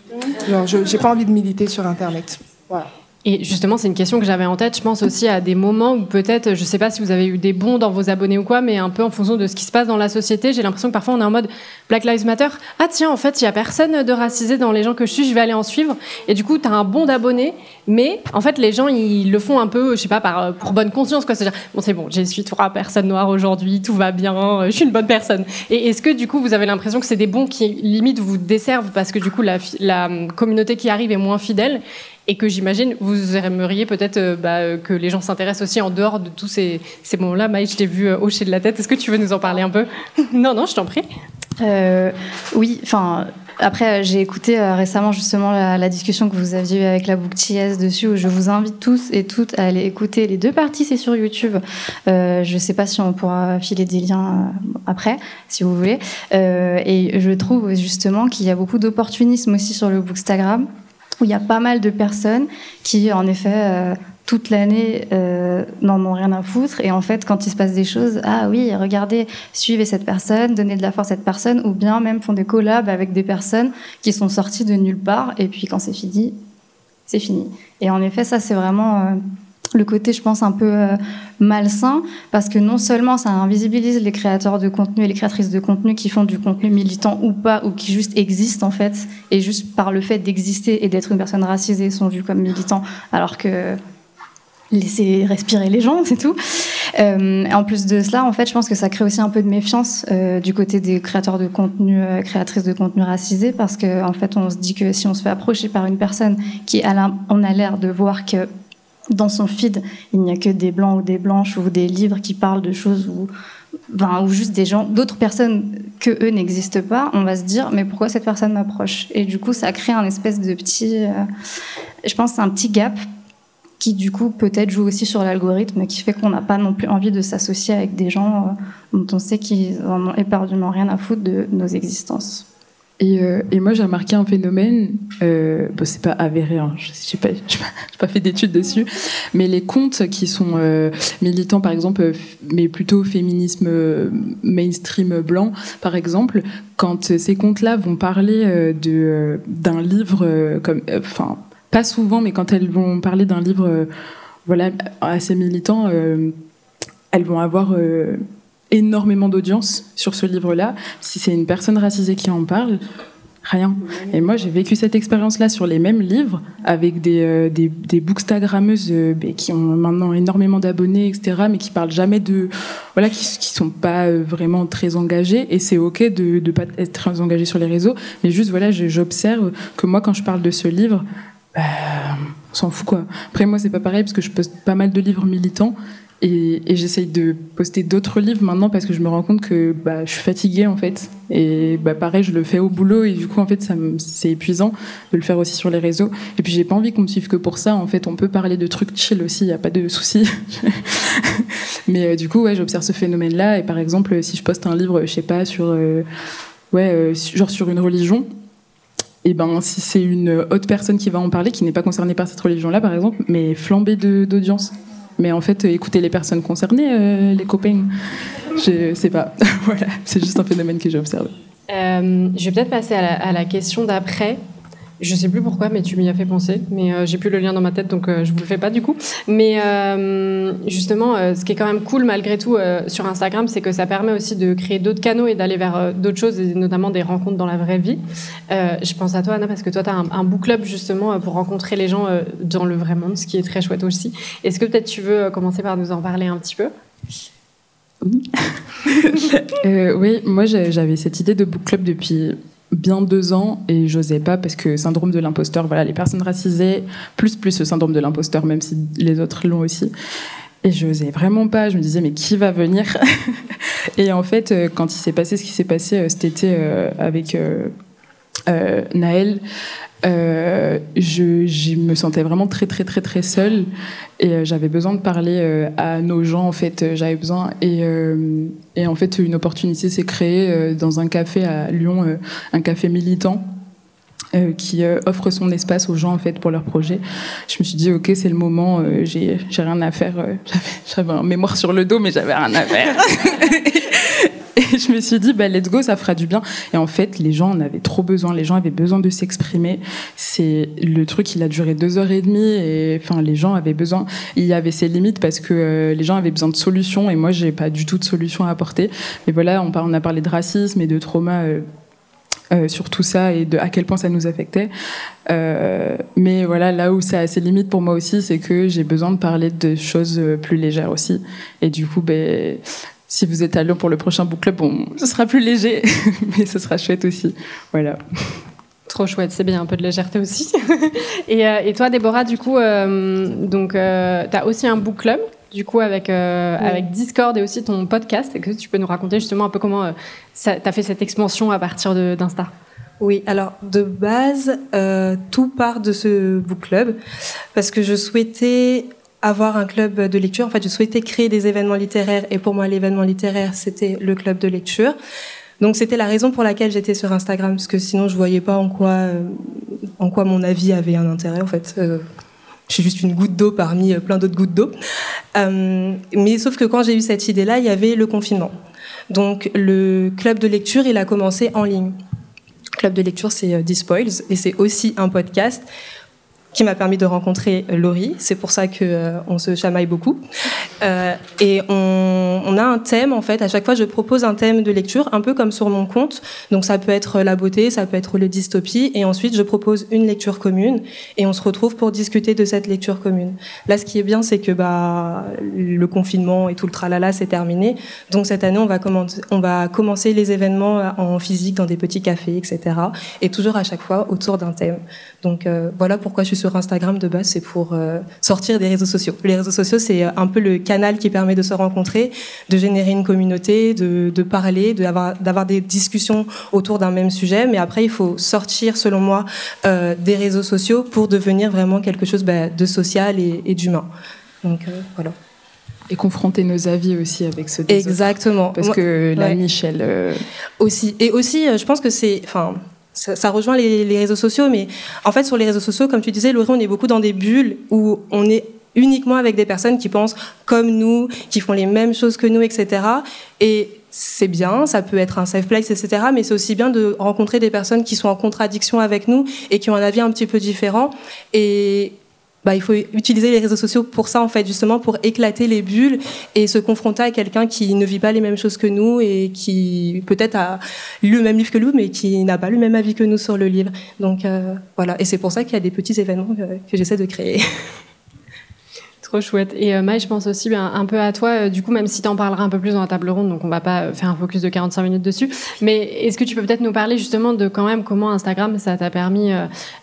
Genre, je j'ai pas envie de militer sur Internet. Voilà. Et justement, c'est une question que j'avais en tête. Je pense aussi à des moments où peut-être, je ne sais pas si vous avez eu des bons dans vos abonnés ou quoi, mais un peu en fonction de ce qui se passe dans la société, j'ai l'impression que parfois on est en mode Black Lives Matter. Ah tiens, en fait, il y a personne de racisé dans les gens que je suis, je vais aller en suivre. Et du coup, tu as un bon d'abonnés, mais en fait, les gens, ils le font un peu, je sais pas, par, pour bonne conscience, quoi. C'est-à-dire, bon, c'est bon, j'ai suis trois personnes noires aujourd'hui, tout va bien, je suis une bonne personne. Et est-ce que du coup, vous avez l'impression que c'est des bons qui limite vous desservent parce que du coup, la, la communauté qui arrive est moins fidèle? Et que j'imagine vous aimeriez peut-être euh, bah, euh, que les gens s'intéressent aussi en dehors de tous ces, ces moments-là. Maï, je t'ai vu euh, hocher de la tête. Est-ce que tu veux nous en parler un peu? Non, non, je t'en prie. Euh, oui, enfin. Après, j'ai écouté récemment justement la, la discussion que vous aviez eue avec la Book TS dessus, où je vous invite tous et toutes à aller écouter les deux parties. C'est sur YouTube. Euh, je ne sais pas si on pourra filer des liens après, si vous voulez. Euh, et je trouve justement qu'il y a beaucoup d'opportunisme aussi sur le Bookstagram, où il y a pas mal de personnes qui, en effet, euh, toute l'année euh, n'en ont rien à foutre. Et en fait, quand il se passe des choses, ah oui, regardez, suivez cette personne, donnez de la force à cette personne, ou bien même font des collabs avec des personnes qui sont sorties de nulle part. Et puis quand c'est fini, c'est fini. Et en effet, ça, c'est vraiment euh, le côté, je pense, un peu euh, malsain, parce que non seulement ça invisibilise les créateurs de contenu et les créatrices de contenu qui font du contenu militant ou pas, ou qui juste existent en fait, et juste par le fait d'exister et d'être une personne racisée sont vus comme militants, alors que laisser respirer les gens, c'est tout. Euh, en plus de cela, en fait, je pense que ça crée aussi un peu de méfiance euh, du côté des créateurs de contenu, créatrices de contenu racisés, parce qu'en en fait, on se dit que si on se fait approcher par une personne qui, on a l'air de voir que dans son feed, il n'y a que des blancs ou des blanches ou des livres qui parlent de choses où ou juste des gens, d'autres personnes que eux n'existent pas, on va se dire mais pourquoi cette personne m'approche? Et du coup, ça crée un espèce de petit, je pense, un petit gap qui du coup peut-être joue aussi sur l'algorithme, qui fait qu'on n'a pas non plus envie de s'associer avec des gens euh, dont on sait qu'ils n'en ont éperdument rien à foutre de nos existences. Et, euh, et, moi, j'ai remarqué un phénomène, euh, bon, c'est pas avéré, hein, je n'ai pas, fait d'études dessus, mais les comptes qui sont euh, militants, par exemple, mais plutôt féminisme mainstream blanc, par exemple, quand ces comptes-là vont parler de, d'un livre, comme, enfin, pas souvent, mais quand elles vont parler d'un livre euh, voilà, assez militant, euh, elles vont avoir euh, énormément d'audience sur ce livre-là. Si c'est une personne racisée qui en parle, rien. Et moi, j'ai vécu cette expérience-là sur les mêmes livres avec des, des, des bookstagrammeuses qui ont maintenant énormément d'abonnés, etc., mais qui parlent jamais de. Voilà, qui, qui sont pas vraiment très engagées. Et c'est OK de ne pas être très engagé sur les réseaux, mais juste, voilà, j'observe que moi, quand je parle de ce livre, bah, on s'en fout quoi. Après moi c'est pas pareil parce que je poste pas mal de livres militants et, j'essaye de poster d'autres livres maintenant parce que je me rends compte que bah, je suis fatiguée en fait. Et bah, pareil je le fais au boulot et du coup en fait c'est épuisant de le faire aussi sur les réseaux. Et puis j'ai pas envie qu'on me suive que pour ça. En fait on peut parler de trucs chill aussi, il y a pas de souci. Mais euh, du coup ouais j'observe ce phénomène là et par exemple si je poste un livre je sais pas sur euh, ouais euh, genre sur une religion et ben si c'est une autre personne qui va en parler, qui n'est pas concernée par cette religion-là, par exemple, mais flambée d'audience. Mais en fait, écoutez les personnes concernées, euh, les copains. Je sais pas. voilà, c'est juste un phénomène que j'ai observé. Euh, je vais peut-être passer à la question d'après. Je sais plus pourquoi, mais tu m'y as fait penser. Mais euh, j'ai plus le lien dans ma tête, donc euh, je vous le fais pas du coup. Mais euh, justement, ce qui est quand même cool malgré tout sur Instagram, c'est que ça permet aussi de créer d'autres canaux et d'aller vers d'autres choses, et notamment des rencontres dans la vraie vie. je pense à toi, Anna, parce que toi, tu as un, un, book club justement pour rencontrer les gens dans le vrai monde, ce qui est très chouette aussi. Est-ce que peut-être tu veux commencer par nous en parler un petit peu? Oui, moi j'avais cette idée de book club depuis bien deux ans et j'osais pas parce que syndrome de l'imposteur, voilà, les personnes racisées, plus plus ce syndrome de l'imposteur, même si les autres l'ont aussi. Et je n'osais vraiment pas, je me disais mais qui va venir Et en fait, euh, quand il s'est passé ce qui s'est passé euh, cet été euh, avec Naël, euh, je, me sentais vraiment très très très très seule et euh, j'avais besoin de parler euh, à nos gens en fait j'avais besoin et, et, en fait une opportunité s'est créée dans un café à Lyon un café militant qui offre son espace aux gens en fait pour leur projet. Je me suis dit ok c'est le moment, j'ai rien à faire, j'avais un mémoire sur le dos mais j'avais rien à faire. Et je me suis dit, bah, let's go, ça fera du bien. Et en fait, les gens en avaient trop besoin. Les gens avaient besoin de s'exprimer. C'est le truc, il a duré deux heures et demie. Et enfin, les gens avaient besoin. Il y avait ses limites parce que euh, les gens avaient besoin de solutions. Et moi, j'ai pas du tout de solution à apporter. Mais voilà, on, a parlé de racisme et de trauma. Euh, euh, sur tout ça et de à quel point ça nous affectait. Mais voilà, là où ça a ses limites pour moi aussi, c'est que j'ai besoin de parler de choses plus légères aussi. Et du coup, ben, si vous êtes à Lyon pour le prochain book club, bon, ce sera plus léger, mais ce sera chouette aussi. Voilà. Trop chouette, c'est bien, un peu de légèreté aussi. et, euh, et, toi, Déborah, du coup, euh, donc, euh, tu as aussi un book club, du coup, avec, avec Discord et aussi ton podcast. Est-ce que tu peux nous raconter justement un peu comment tu as fait cette expansion à partir d'Insta? Oui, alors de base, tout part de ce book club parce que je souhaitais avoir un club de lecture. En fait, je souhaitais créer des événements littéraires et pour moi, l'événement littéraire, c'était le club de lecture. Donc, c'était la raison pour laquelle j'étais sur Instagram, parce que sinon, je voyais pas en quoi, euh, en quoi mon avis avait un intérêt. En fait, euh, je suis juste une goutte d'eau parmi euh, plein d'autres gouttes d'eau. mais sauf que quand j'ai eu cette idée-là, il y avait le confinement. Donc, le club de lecture, il a commencé en ligne. Club de lecture, c'est Dispoils et c'est aussi un podcast qui m'a permis de rencontrer Laurie. C'est pour ça que euh, on se chamaille beaucoup. Euh, et on, on, a un thème en fait. À chaque fois, je propose un thème de lecture, un peu comme sur mon compte. Donc ça peut être la beauté, ça peut être le dystopie, et ensuite je propose une lecture commune, et on se retrouve pour discuter de cette lecture commune. Là, ce qui est bien, c'est que bah le confinement et tout le tralala c'est terminé. Donc cette année, on va, on va commencer les événements en physique dans des petits cafés, etc. Et toujours à chaque fois autour d'un thème. Donc euh, voilà pourquoi je suis sur Instagram de base, c'est pour euh, sortir des réseaux sociaux. Les réseaux sociaux, c'est euh, un peu le canal qui permet de se rencontrer, de générer une communauté, de, de parler, d'avoir des discussions autour d'un même sujet. Mais après, il faut sortir, selon moi, euh, des réseaux sociaux pour devenir vraiment quelque chose bah, de social et, et d'humain. Donc voilà. Et confronter nos avis aussi avec des Exactement. Autres. Parce que la ouais. Michel... Euh... Aussi. Et aussi, je pense que c'est... Enfin, ça, rejoint les, les, réseaux sociaux, mais en fait, sur les réseaux sociaux, comme tu disais, Laurie, on est beaucoup dans des bulles où on est uniquement avec des personnes qui pensent comme nous, qui font les mêmes choses que nous, etc. Et c'est bien, ça peut être un safe place, etc. Mais c'est aussi bien de rencontrer des personnes qui sont en contradiction avec nous et qui ont un avis un petit peu différent. Et bah, il faut utiliser les réseaux sociaux pour ça, en fait, justement, pour éclater les bulles et se confronter à quelqu'un qui ne vit pas les mêmes choses que nous et qui peut-être a lu le même livre que nous, mais qui n'a pas le même avis que nous sur le livre. Donc euh, voilà, et c'est pour ça qu'il y a des petits événements que, que j'essaie de créer. Chouette. Et euh, Maï, je pense aussi ben, un peu à toi, euh, du coup, même si tu en parleras un peu plus dans la table ronde, donc on va pas faire un focus de 45 minutes dessus. Mais est-ce que tu peux peut-être nous parler justement de quand même comment Instagram, ça t'a permis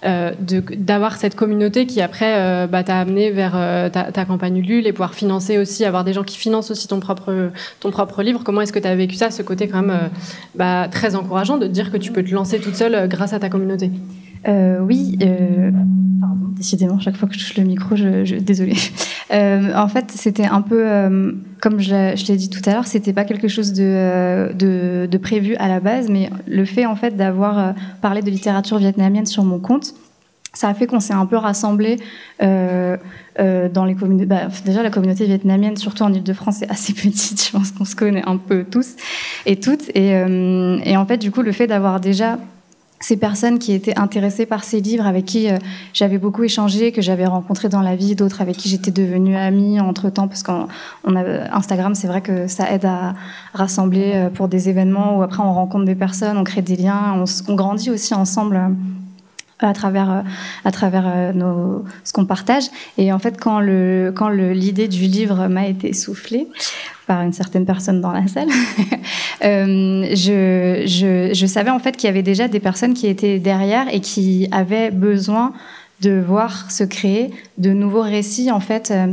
euh, d'avoir cette communauté qui après euh, bah, t'a amené vers euh, ta, campagne Ulule et pouvoir financer aussi, avoir des gens qui financent aussi ton propre, ton propre livre? Comment est-ce que tu as vécu ça, ce côté quand même bah, très encourageant de dire que tu peux te lancer toute seule grâce à ta communauté? Oui. Pardon, décidément, chaque fois que je touche le micro, je, je désolée. Euh, en fait, c'était un peu, euh, comme je, je l'ai dit tout à l'heure, c'était pas quelque chose de, de, prévu à la base, mais le fait en fait d'avoir euh, parlé de littérature vietnamienne sur mon compte, ça a fait qu'on s'est un peu rassemblés euh, euh, dans les communautés. Bah, déjà, la communauté vietnamienne, surtout en Ile-de-France, est assez petite. Je pense qu'on se connaît un peu tous et toutes. Euh, et en fait, du coup, le fait d'avoir déjà ces personnes qui étaient intéressées par ces livres, avec qui euh, j'avais beaucoup échangé, que j'avais rencontré dans la vie, d'autres avec qui j'étais devenue amie entre temps, parce qu'on a Instagram, c'est vrai que ça aide à rassembler euh, pour des événements où après on rencontre des personnes, on crée des liens, on, grandit aussi ensemble. Euh, à travers à travers nos ce qu'on partage et en fait quand le quand l'idée du livre m'a été soufflée par une certaine personne dans la salle. Euh, je, je, savais en fait qu'il y avait déjà des personnes qui étaient derrière et qui avaient besoin de voir se créer de nouveaux récits en fait euh,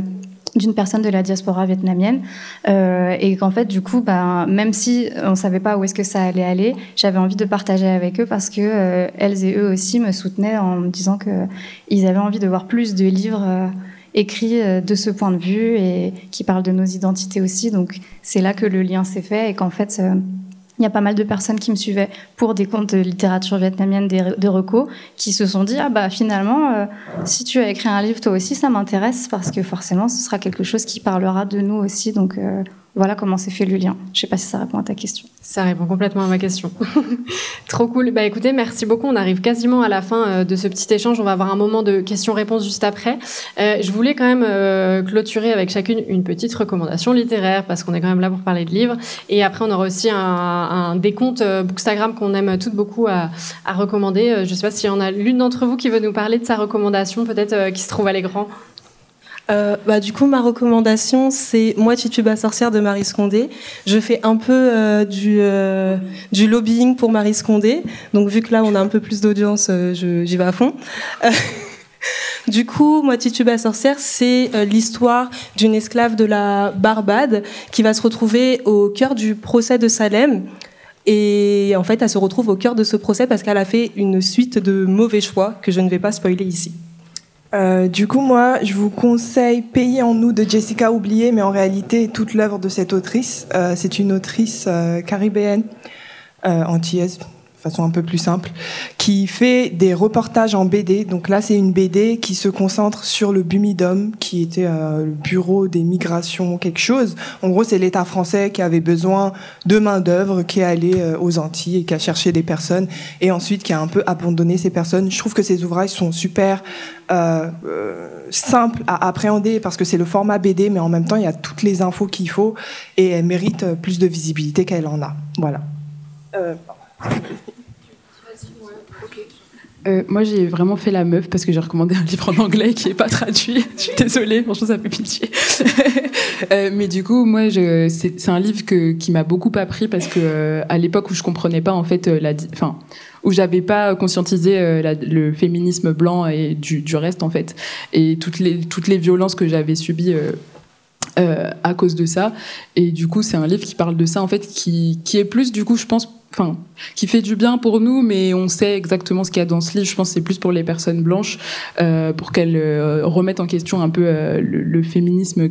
d'une personne de la diaspora vietnamienne. Euh, et qu'en fait du coup ben, même si on savait pas où est-ce que ça allait aller j'avais envie de partager avec eux parce que elles et eux aussi me soutenaient en me disant que ils avaient envie de voir plus de livres euh, écrits de ce point de vue et qui parlent de nos identités aussi. Donc c'est là que le lien s'est fait et qu'en fait il y a pas mal de personnes qui me suivaient pour des comptes de littérature vietnamienne de reco qui se sont dit ah bah finalement euh, si tu as écrit un livre toi aussi ça m'intéresse parce que forcément ce sera quelque chose qui parlera de nous aussi. Donc euh, voilà comment s'est fait le lien. Je sais pas si ça répond à ta question. Ça répond complètement à ma question. Trop cool. Bah écoutez, merci beaucoup. On arrive quasiment à la fin euh, de ce petit échange. On va avoir un moment de questions-réponses juste après. Euh, je voulais quand même euh, clôturer avec chacune une petite recommandation littéraire parce qu'on est quand même là pour parler de livres. Et après, on aura aussi un, décompte Bookstagram qu'on aime toutes beaucoup à, recommander. Je sais pas s'il y en a l'une d'entre vous qui veut nous parler de sa recommandation, peut-être qui se trouve à l'écran. Euh, bah, du coup, ma recommandation, c'est Moi, Tituba sorcière de Marie Scondé. Je fais un peu euh, du, euh, du lobbying pour Marie Scondé. Donc, vu que là, on a un peu plus d'audience, j'y vais à fond. Du coup, Moi Tituba sorcière, c'est l'histoire d'une esclave de la Barbade qui va se retrouver au cœur du procès de Salem. Et en fait, elle se retrouve au cœur de ce procès parce qu'elle a fait une suite de mauvais choix que je ne vais pas spoiler ici. Euh, du coup, moi, je vous conseille Payer en nous de Jessica Oublié, mais en réalité, toute l'œuvre de cette autrice, euh, c'est une autrice euh, caribéenne, antillaise, façon un peu plus simple, qui fait des reportages en BD. Donc là, c'est une BD qui se concentre sur le Bumidum, qui était euh, le bureau des migrations, quelque chose. En gros, c'est l'État français qui avait besoin de main d'œuvre, qui est allé euh, aux Antilles et qui a cherché des personnes, et ensuite qui a un peu abandonné ces personnes. Je trouve que ces ouvrages sont super euh, simples à appréhender parce que c'est le format BD, mais en même temps, il y a toutes les infos qu'il faut, et elle mérite plus de visibilité qu'elle en a. Voilà. Euh, moi, j'ai vraiment fait la meuf parce que j'ai recommandé un livre en anglais qui n'est pas traduit. je suis désolée, franchement, ça fait pitié. euh, mais du coup, moi, c'est, un livre qui m'a beaucoup appris parce que euh, à l'époque où je comprenais pas en fait la, enfin, où j'avais pas conscientisé le féminisme blanc et du, du, reste en fait, et toutes les toutes les violences que j'avais subies. À cause de ça. Et du coup, c'est un livre qui parle de ça, en fait, qui, qui est plus, du coup, je pense, enfin, qui fait du bien pour nous, mais on sait exactement ce qu'il y a dans ce livre. Je pense que c'est plus pour les personnes blanches, euh, pour qu'elles euh, remettent en question un peu euh, le, féminisme,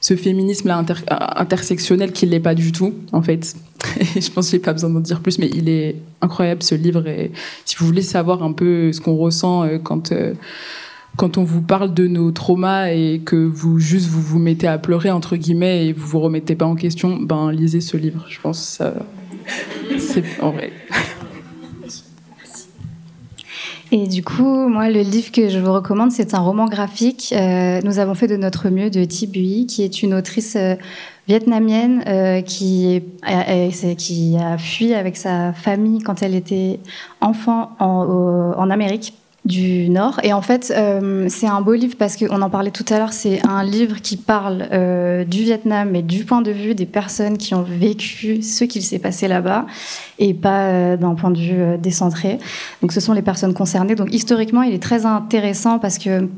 ce féminisme-là inter intersectionnel qui l'est pas du tout, en fait. Je pense que j'ai pas besoin d'en dire plus, mais il est incroyable ce livre. Si vous voulez savoir un peu ce qu'on ressent quand quand on vous parle de nos traumas et que vous juste vous vous mettez à pleurer entre guillemets et vous vous remettez pas en question, ben lisez ce livre. Je pense c'est en vrai. Et du coup, moi, le livre que je vous recommande, c'est un roman graphique. Euh, nous avons fait de notre mieux de Thi Bui, qui est une autrice euh, vietnamienne euh, qui, a fui avec sa famille quand elle était enfant en Amérique du Nord. Et en fait, euh, c'est un beau livre parce qu'on en parlait tout à l'heure, c'est un livre qui parle euh, du Vietnam, mais du point de vue des personnes qui ont vécu ce qu'il s'est passé là-bas, et pas euh, d'un point de vue décentré. Donc ce sont les personnes concernées. Donc historiquement, il est très intéressant parce que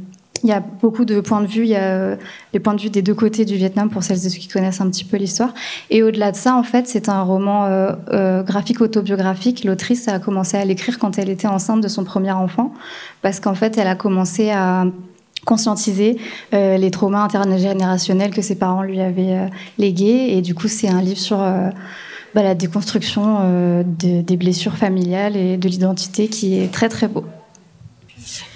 il y a beaucoup de points de vue. Il y a les points de vue des deux côtés du Vietnam pour celles et ceux qui connaissent un petit peu l'histoire. Et au-delà de ça, en fait, c'est un roman euh, euh, graphique autobiographique. L'autrice a commencé à l'écrire quand elle était enceinte de son premier enfant, parce qu'en fait, elle a commencé à conscientiser euh, les traumas intergénérationnels que ses parents lui avaient légués. Et du coup, c'est un livre sur bah, la déconstruction de, des blessures familiales et de l'identité qui est très très beau.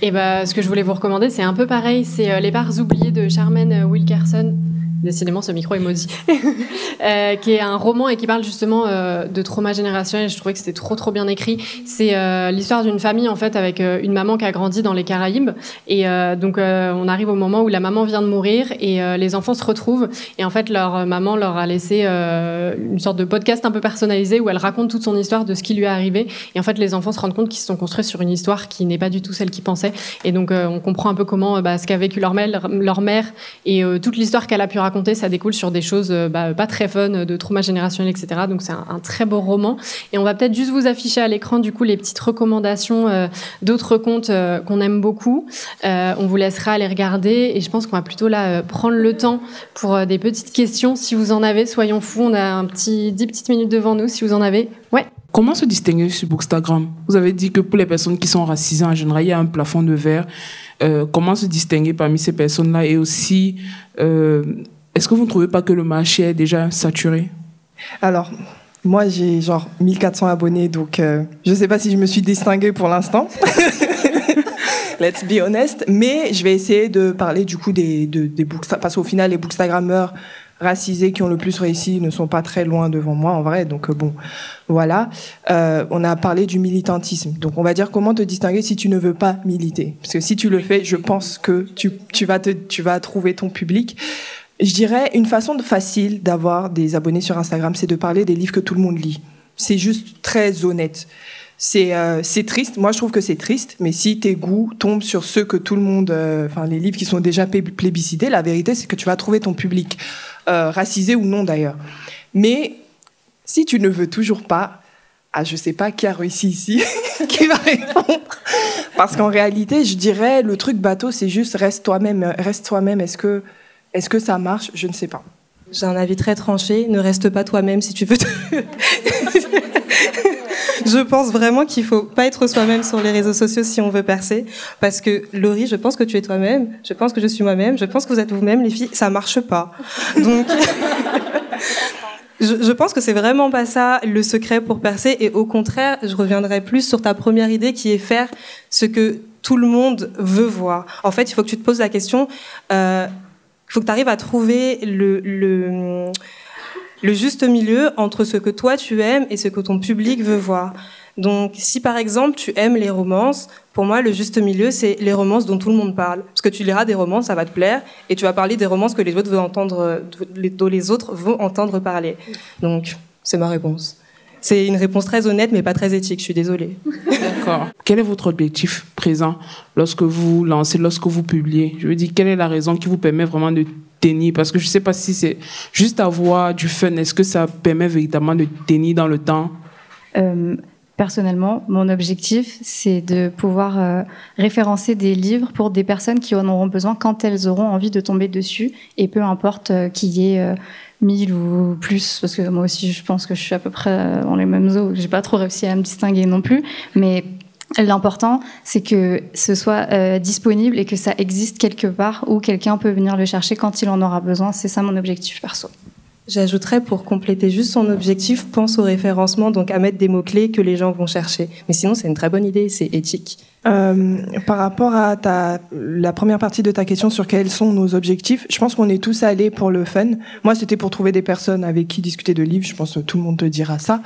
Et bah, ce que je voulais vous recommander, c'est un peu pareil. C'est euh, Les parts oubliées de Charmaine Wilkerson. Décidément, ce micro est maudit. euh, qui est un roman et qui parle justement euh, de trauma générationnel. Je trouvais que c'était trop, trop bien écrit. C'est euh, l'histoire d'une famille, en fait, avec euh, une maman qui a grandi dans les Caraïbes. Et donc, on arrive au moment où la maman vient de mourir et les enfants se retrouvent. Et en fait, leur maman leur a laissé une sorte de podcast un peu personnalisé où elle raconte toute son histoire de ce qui lui est arrivé. Et en fait, les enfants se rendent compte qu'ils se sont construits sur une histoire qui n'est pas du tout celle qu'ils pensaient. Et donc, on comprend un peu comment bah, ce qu'a vécu leur mère, leur mère et toute l'histoire qu'elle a pu raconter, ça découle sur des choses bah, pas très fun, de trauma générationnel, etc. Donc c'est un, très beau roman. Et on va peut-être juste vous afficher à l'écran du coup les petites recommandations euh, d'autres contes euh, qu'on aime beaucoup. Euh, on vous laissera aller regarder et je pense qu'on va plutôt là prendre le temps pour des petites questions. Si vous en avez, soyons fous. On a un petit 10 petites minutes devant nous. Si vous en avez, ouais. Comment se distinguer sur Bookstagram? Vous avez dit que pour les personnes qui sont racisées en général, il y a un plafond de verre. Euh, comment se distinguer parmi ces personnes-là? Et aussi, euh, est-ce que vous ne trouvez pas que le marché est déjà saturé? Alors, moi, j'ai genre 1400 abonnés, donc euh, je ne sais pas si je me suis distinguée pour l'instant. Let's be honest. Mais je vais essayer de parler du coup des, des, des parce qu'au final, les bookstagrammeurs racisés qui ont le plus réussi ne sont pas très loin devant moi en vrai. Donc euh, bon, voilà. Euh, on a parlé du militantisme. Donc on va dire comment te distinguer si tu ne veux pas militer. Parce que si tu le fais, je pense que tu, tu, vas, te, tu vas trouver ton public. Je dirais une façon facile d'avoir des abonnés sur Instagram, c'est de parler des livres que tout le monde lit. C'est juste très honnête. C'est euh, triste. Moi, je trouve que c'est triste. Mais si tes goûts tombent sur ceux que tout le monde, enfin euh, les livres qui sont déjà plébiscités, la vérité, c'est que tu vas trouver ton public, euh, racisé ou non d'ailleurs. Mais si tu ne veux toujours pas, ah, je sais pas qui a réussi ici, qui va répondre. Parce qu'en réalité, je dirais, le truc bateau, c'est juste reste toi-même. Reste toi-même. Est-ce que est-ce que ça marche? Je ne sais pas. J'ai un avis très tranché. Ne reste pas toi-même si tu veux. Te... je pense vraiment qu'il faut pas être soi-même sur les réseaux sociaux si on veut percer. Parce que Laurie, je pense que tu es toi-même. Je pense que je suis moi-même. Je pense que vous êtes vous-même, les filles. Ça marche pas. Donc. je, pense que c'est vraiment pas ça le secret pour percer. Et au contraire, je reviendrai plus sur ta première idée qui est faire ce que tout le monde veut voir. En fait, il faut que tu te poses la question. Euh, il faut que tu arrives à trouver le, juste milieu entre ce que toi tu aimes et ce que ton public veut voir. Donc, si par exemple tu aimes les romances, pour moi, le juste milieu, c'est les romances dont tout le monde parle. Parce que tu liras des romances, ça va te plaire, et tu vas parler des romances que les autres entendre, dont les autres vont entendre parler. Donc, c'est ma réponse. C'est une réponse très honnête, mais pas très éthique. Je suis désolée. D'accord. Quel est votre objectif présent lorsque vous lancez, lorsque vous publiez? Je veux dire, quelle est la raison qui vous permet vraiment de tenir? Parce que je ne sais pas si c'est juste avoir du fun. Est-ce que ça permet véritablement de tenir dans le temps? Euh, personnellement, mon objectif, c'est de pouvoir euh, référencer des livres pour des personnes qui en auront besoin quand elles auront envie de tomber dessus, et peu importe euh, qu'il y ait euh, 1000 ou plus, parce que moi aussi, je pense que je suis à peu près euh, dans les mêmes eaux. J'ai pas trop réussi à me distinguer non plus, mais L'important, c'est que ce soit euh, disponible et que ça existe quelque part où quelqu'un peut venir le chercher quand il en aura besoin. C'est ça mon objectif perso. J'ajouterais pour compléter juste son objectif, pense au référencement, donc à mettre des mots-clés que les gens vont chercher. Mais sinon, c'est une très bonne idée, c'est éthique. Euh, par rapport à ta, la première partie de ta question sur quels sont nos objectifs, je pense qu'on est tous allés pour le fun. Moi, c'était pour trouver des personnes avec qui discuter de livres. Je pense que tout le monde te dira ça.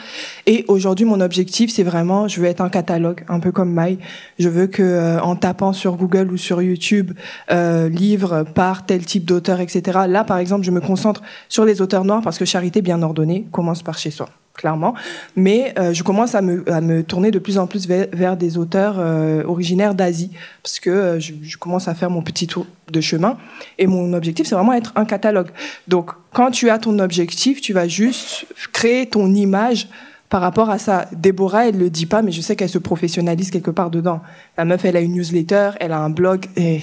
Et aujourd'hui, mon objectif, c'est vraiment, je veux être un catalogue, un peu comme Maï. Je veux que, euh, en tapant sur Google ou sur YouTube, euh, livres par tel type d'auteur, etc. Là, par exemple, je me concentre sur les auteurs noirs parce que Charité bien ordonnée commence par chez soi clairement. Mais euh, je commence à me, à me tourner de plus en plus vers, des auteurs euh, originaires d'Asie, parce que euh, je, je, commence à faire mon petit tour de chemin. Et mon objectif, c'est vraiment être un catalogue. Donc, quand tu as ton objectif, tu vas juste créer ton image par rapport à ça. Déborah, elle le dit pas, mais je sais qu'elle se professionnalise quelque part dedans. La meuf, elle a une newsletter, elle a un blog, et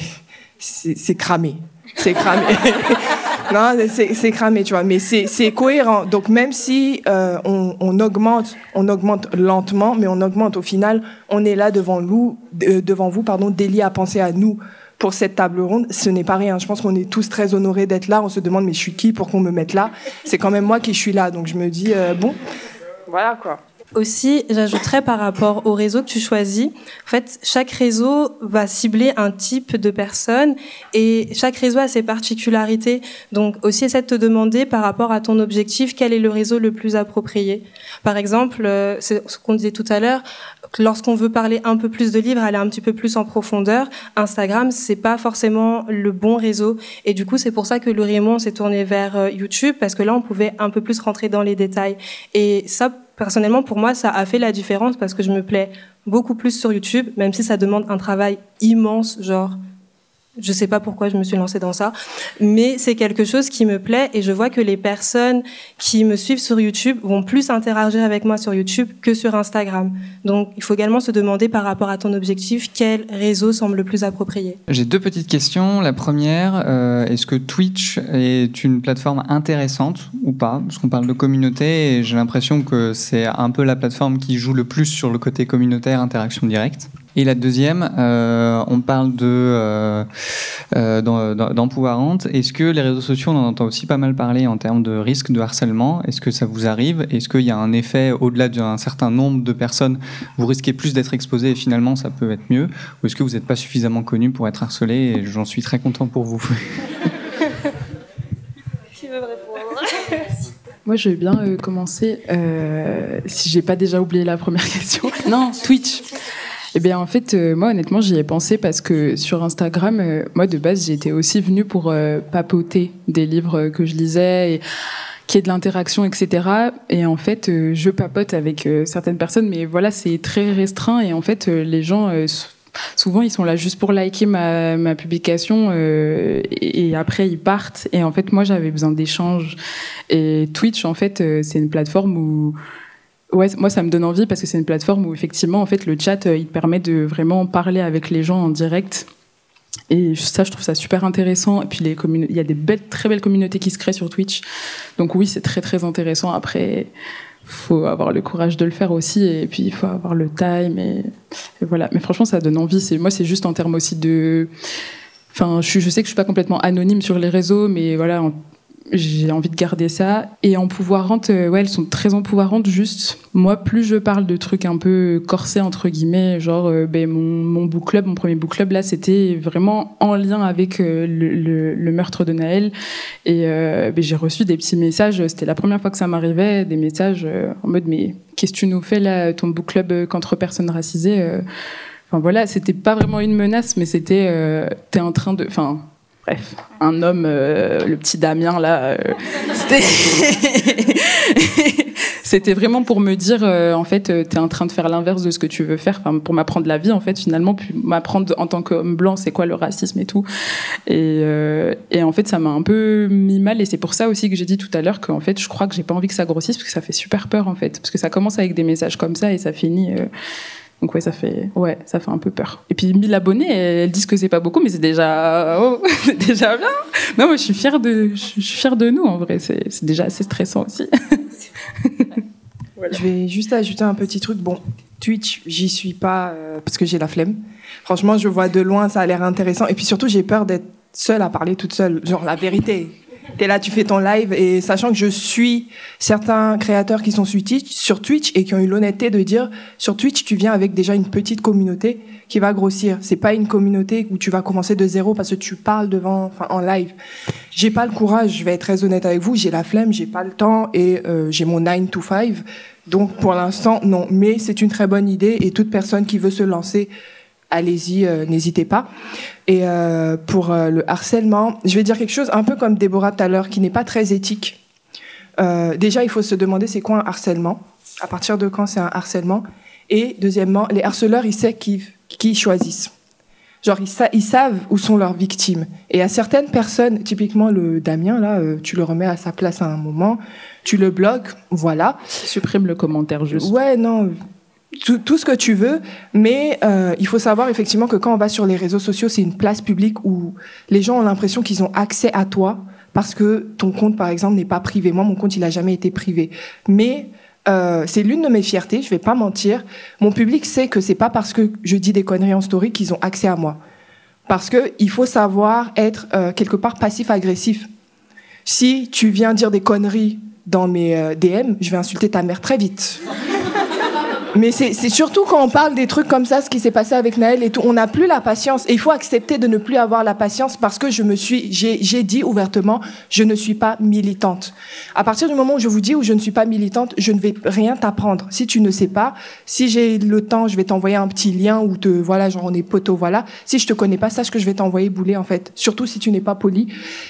c'est cramé. C'est cramé. non, c'est cramé, tu vois. Mais c'est cohérent. Donc même si euh, on, on, augmente, on augmente lentement, mais on augmente au final, on est là devant nous, euh, devant vous, pardon, délié à penser à nous pour cette table ronde. Ce n'est pas rien. Je pense qu'on est tous très honorés d'être là. On se demande mais je suis qui pour qu'on me mette là? C'est quand même moi qui suis là. Donc je me dis euh, bon, voilà quoi. Aussi, j'ajouterais par rapport au réseau que tu choisis, en fait, chaque réseau va cibler un type de personne et chaque réseau a ses particularités. Donc aussi, essaie de te demander par rapport à ton objectif, quel est le réseau le plus approprié. Par exemple, euh, c'est ce qu'on disait tout à l'heure, lorsqu'on veut parler un peu plus de livres, aller un petit peu plus en profondeur, Instagram, c'est pas forcément le bon réseau. Et du coup, c'est pour ça que le Raymond s'est tourné vers euh, YouTube, parce que là, on pouvait un peu plus rentrer dans les détails. Et ça, personnellement, pour moi, ça a fait la différence parce que je me plais beaucoup plus sur YouTube, même si ça demande un travail immense, genre, je sais pas pourquoi je me suis lancée dans ça, mais c'est quelque chose qui me plaît et je vois que les personnes qui me suivent sur YouTube vont plus interagir avec moi sur YouTube que sur Instagram. Donc, il faut également se demander par rapport à ton objectif, quel réseau semble le plus approprié. J'ai deux petites questions. La première, euh, est-ce que Twitch est une plateforme intéressante ou pas? Parce qu'on parle de communauté et j'ai l'impression que c'est un peu la plateforme qui joue le plus sur le côté communautaire, interaction directe. Et la deuxième, euh, on parle de euh, euh, d'empouvoirante. Est-ce que les réseaux sociaux, on en entend aussi pas mal parler en termes de risque de harcèlement? Est-ce que ça vous arrive? Est-ce qu'il y a un effet au-delà d'un certain nombre de personnes? Vous risquez plus d'être exposé et finalement ça peut être mieux Ou est-ce que vous n'êtes pas suffisamment connu pour être harcelé Et j'en suis très content pour vous? Qui veut me répondre? Moi, je vais bien euh, commencer. Euh, si j'ai pas déjà oublié la première question. non, Twitch. Eh bien, en fait, euh, moi, honnêtement, j'y ai pensé parce que sur Instagram, euh, moi, de base, j'étais aussi venue pour euh, papoter des livres que je lisais et qu'il y ait de l'interaction, etc. Et en fait, je papote avec certaines personnes, mais voilà, c'est très restreint. Et en fait, les gens, souvent, ils sont là juste pour liker ma, publication et, après, ils partent. Et en fait, moi, j'avais besoin d'échanges. Et Twitch, en fait, c'est une plateforme où Ouais, moi ça me donne envie parce que c'est une plateforme où effectivement en fait le chat il te permet de vraiment parler avec les gens en direct. Et ça, je trouve ça super intéressant. Et puis, il y a des très belles communautés qui se créent sur Twitch. Donc oui, c'est très, très intéressant. Après, faut avoir le courage de le faire aussi. Et puis, il faut avoir le time. Et, voilà. Mais franchement, ça donne envie. Moi, c'est juste en termes aussi de... Enfin, je, sais que je suis pas complètement anonyme sur les réseaux, mais voilà, j'ai envie de garder ça. Et en pouvoirante, euh, ouais, elles sont très empouvoirantes. Juste, moi, plus je parle de trucs un peu corsés, entre guillemets, genre, euh, ben, mon, book club, mon premier book club, là, c'était vraiment en lien avec euh, le, meurtre de Naël. Et ben, j'ai reçu des petits messages. C'était la première fois que ça m'arrivait, des messages en mode, mais qu'est-ce que tu nous fais là, ton book club contre personnes racisées Enfin voilà, c'était pas vraiment une menace, mais c'était, t'es en train de, enfin. Bref, un homme, euh, le petit Damien là, euh, c'était vraiment pour me dire euh, en fait euh, t'es en train de faire l'inverse de ce que tu veux faire, pour m'apprendre la vie en fait finalement, puis m'apprendre en tant qu'homme blanc c'est quoi le racisme et tout. Et, et en fait ça m'a un peu mis mal et c'est pour ça aussi que j'ai dit tout à l'heure qu'en fait je crois que j'ai pas envie que ça grossisse parce que ça fait super peur en fait, parce que ça commence avec des messages comme ça et ça finit. Donc ouais, ça fait ouais, ça fait un peu peur. Et puis 1000 abonnés, elles disent que c'est pas beaucoup, mais c'est déjà oh, c'est déjà bien. Non, moi je suis fière de je suis fière de nous en vrai. C'est c'est déjà assez stressant aussi. Je vais juste ajouter un petit truc. Bon, Twitch, j'y suis pas euh, parce que j'ai la flemme. Franchement, je vois de loin, ça a l'air intéressant. Et puis surtout, j'ai peur d'être seule à parler toute seule. Genre la vérité. T'es là, tu fais ton live et sachant que je suis certains créateurs qui sont sur Twitch, et qui ont eu l'honnêteté de dire sur Twitch, tu viens avec déjà une petite communauté qui va grossir. C'est pas une communauté où tu vas commencer de zéro parce que tu parles devant, enfin en live. J'ai pas le courage, je vais être très honnête avec vous, j'ai la flemme, j'ai pas le temps et euh, j'ai mon 9 to 5. Donc pour l'instant, non. Mais c'est une très bonne idée et toute personne qui veut se lancer, allez-y, euh, n'hésitez pas. Et euh, pour euh, le harcèlement, je vais dire quelque chose un peu comme Déborah tout à l'heure, qui n'est pas très éthique. Euh, déjà, il faut se demander c'est quoi un harcèlement À partir de quand c'est un harcèlement Et deuxièmement, les harceleurs, ils savent qui, choisissent. Genre, ils, sa- ils savent où sont leurs victimes. Et à certaines personnes, typiquement le Damien, là, tu le remets à sa place à un moment, tu le bloques, voilà. Supprime le commentaire juste. Ouais, non, tout, ce que tu veux, mais euh, il faut savoir effectivement que quand on va sur les réseaux sociaux, c'est une place publique où les gens ont l'impression qu'ils ont accès à toi parce que ton compte, par exemple, n'est pas privé. Moi, mon compte, il a jamais été privé. Mais euh, c'est l'une de mes fiertés, je vais pas mentir. Mon public sait que c'est pas parce que je dis des conneries en story qu'ils ont accès à moi. Parce que il faut savoir être euh, quelque part passif-agressif. Si tu viens dire des conneries dans mes DM, je vais insulter ta mère très vite. Mais c'est surtout quand on parle des trucs comme ça, ce qui s'est passé avec Naël et tout, on n'a plus la patience. Et il faut accepter de ne plus avoir la patience parce que je me suis, j'ai dit ouvertement, je ne suis pas militante. À partir du moment où je vous dis où je ne suis pas militante, je ne vais rien t'apprendre. Si tu ne sais pas, si j'ai le temps, je vais t'envoyer un petit lien où te, voilà, genre on est poteau, voilà. Si je te connais pas, sache que je vais t'envoyer bouler en fait. Surtout si tu n'es pas poli.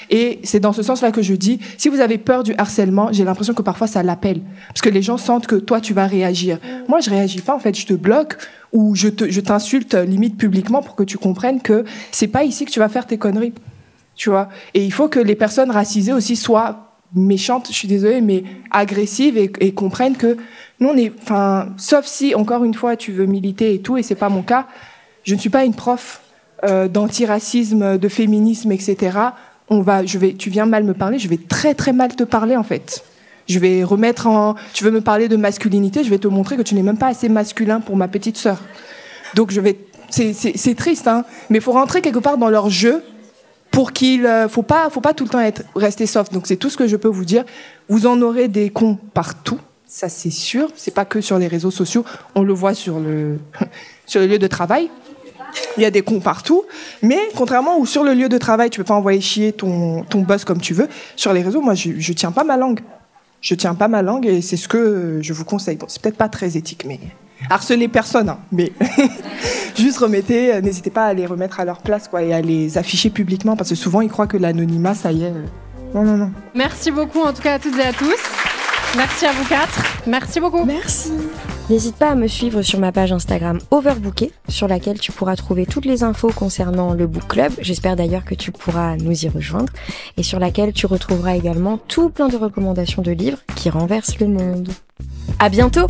Et c'est dans ce sens-là que je dis, si vous avez peur du harcèlement, j'ai l'impression que parfois ça l'appelle. Parce que les gens sentent que toi, tu vas réagir. Moi, je réagis pas, en fait, je te bloque ou je te, je t'insulte limite publiquement pour que tu comprennes que c'est pas ici que tu vas faire tes conneries. Tu vois? Et il faut que les personnes racisées aussi soient méchantes, je suis désolée, mais agressives et, comprennent que nous, on enfin, sauf si, encore une fois, tu veux militer et tout, et c'est pas mon cas, je ne suis pas une prof euh, d'antiracisme, de féminisme, etc. On va, je vais, tu viens mal me parler, je vais très très mal te parler en fait. Je vais remettre en, tu veux me parler de masculinité, je vais te montrer que tu n'es même pas assez masculin pour ma petite sœur. Donc je vais, c'est, triste, hein, mais il faut rentrer quelque part dans leur jeu pour qu'il, euh, faut pas, faut pas tout le temps être rester soft. Donc c'est tout ce que je peux vous dire. Vous en aurez des cons partout, ça c'est sûr. C'est pas que sur les réseaux sociaux, on le voit sur le, sur le lieu de travail. Il y a des cons partout, mais contrairement où sur le lieu de travail, tu peux pas envoyer chier ton, ton boss comme tu veux, sur les réseaux, moi, je, je tiens pas ma langue. Je tiens pas ma langue et c'est ce que je vous conseille. Bon, c'est peut-être pas très éthique, mais harceler personne, hein, mais juste remettez, euh, n'hésitez pas à les remettre à leur place, quoi, et à les afficher publiquement, parce que souvent ils croient que l'anonymat, ça y est. euh, Non, non, non. Merci beaucoup en tout cas à toutes et à tous. Merci à vous quatre. Merci beaucoup. Merci. N'hésite pas à me suivre sur ma page Instagram Overbooké, sur laquelle tu pourras trouver toutes les infos concernant le Book Club. J'espère d'ailleurs que tu pourras nous y rejoindre. Et sur laquelle tu retrouveras également tout plein de recommandations de livres qui renversent le monde. À bientôt!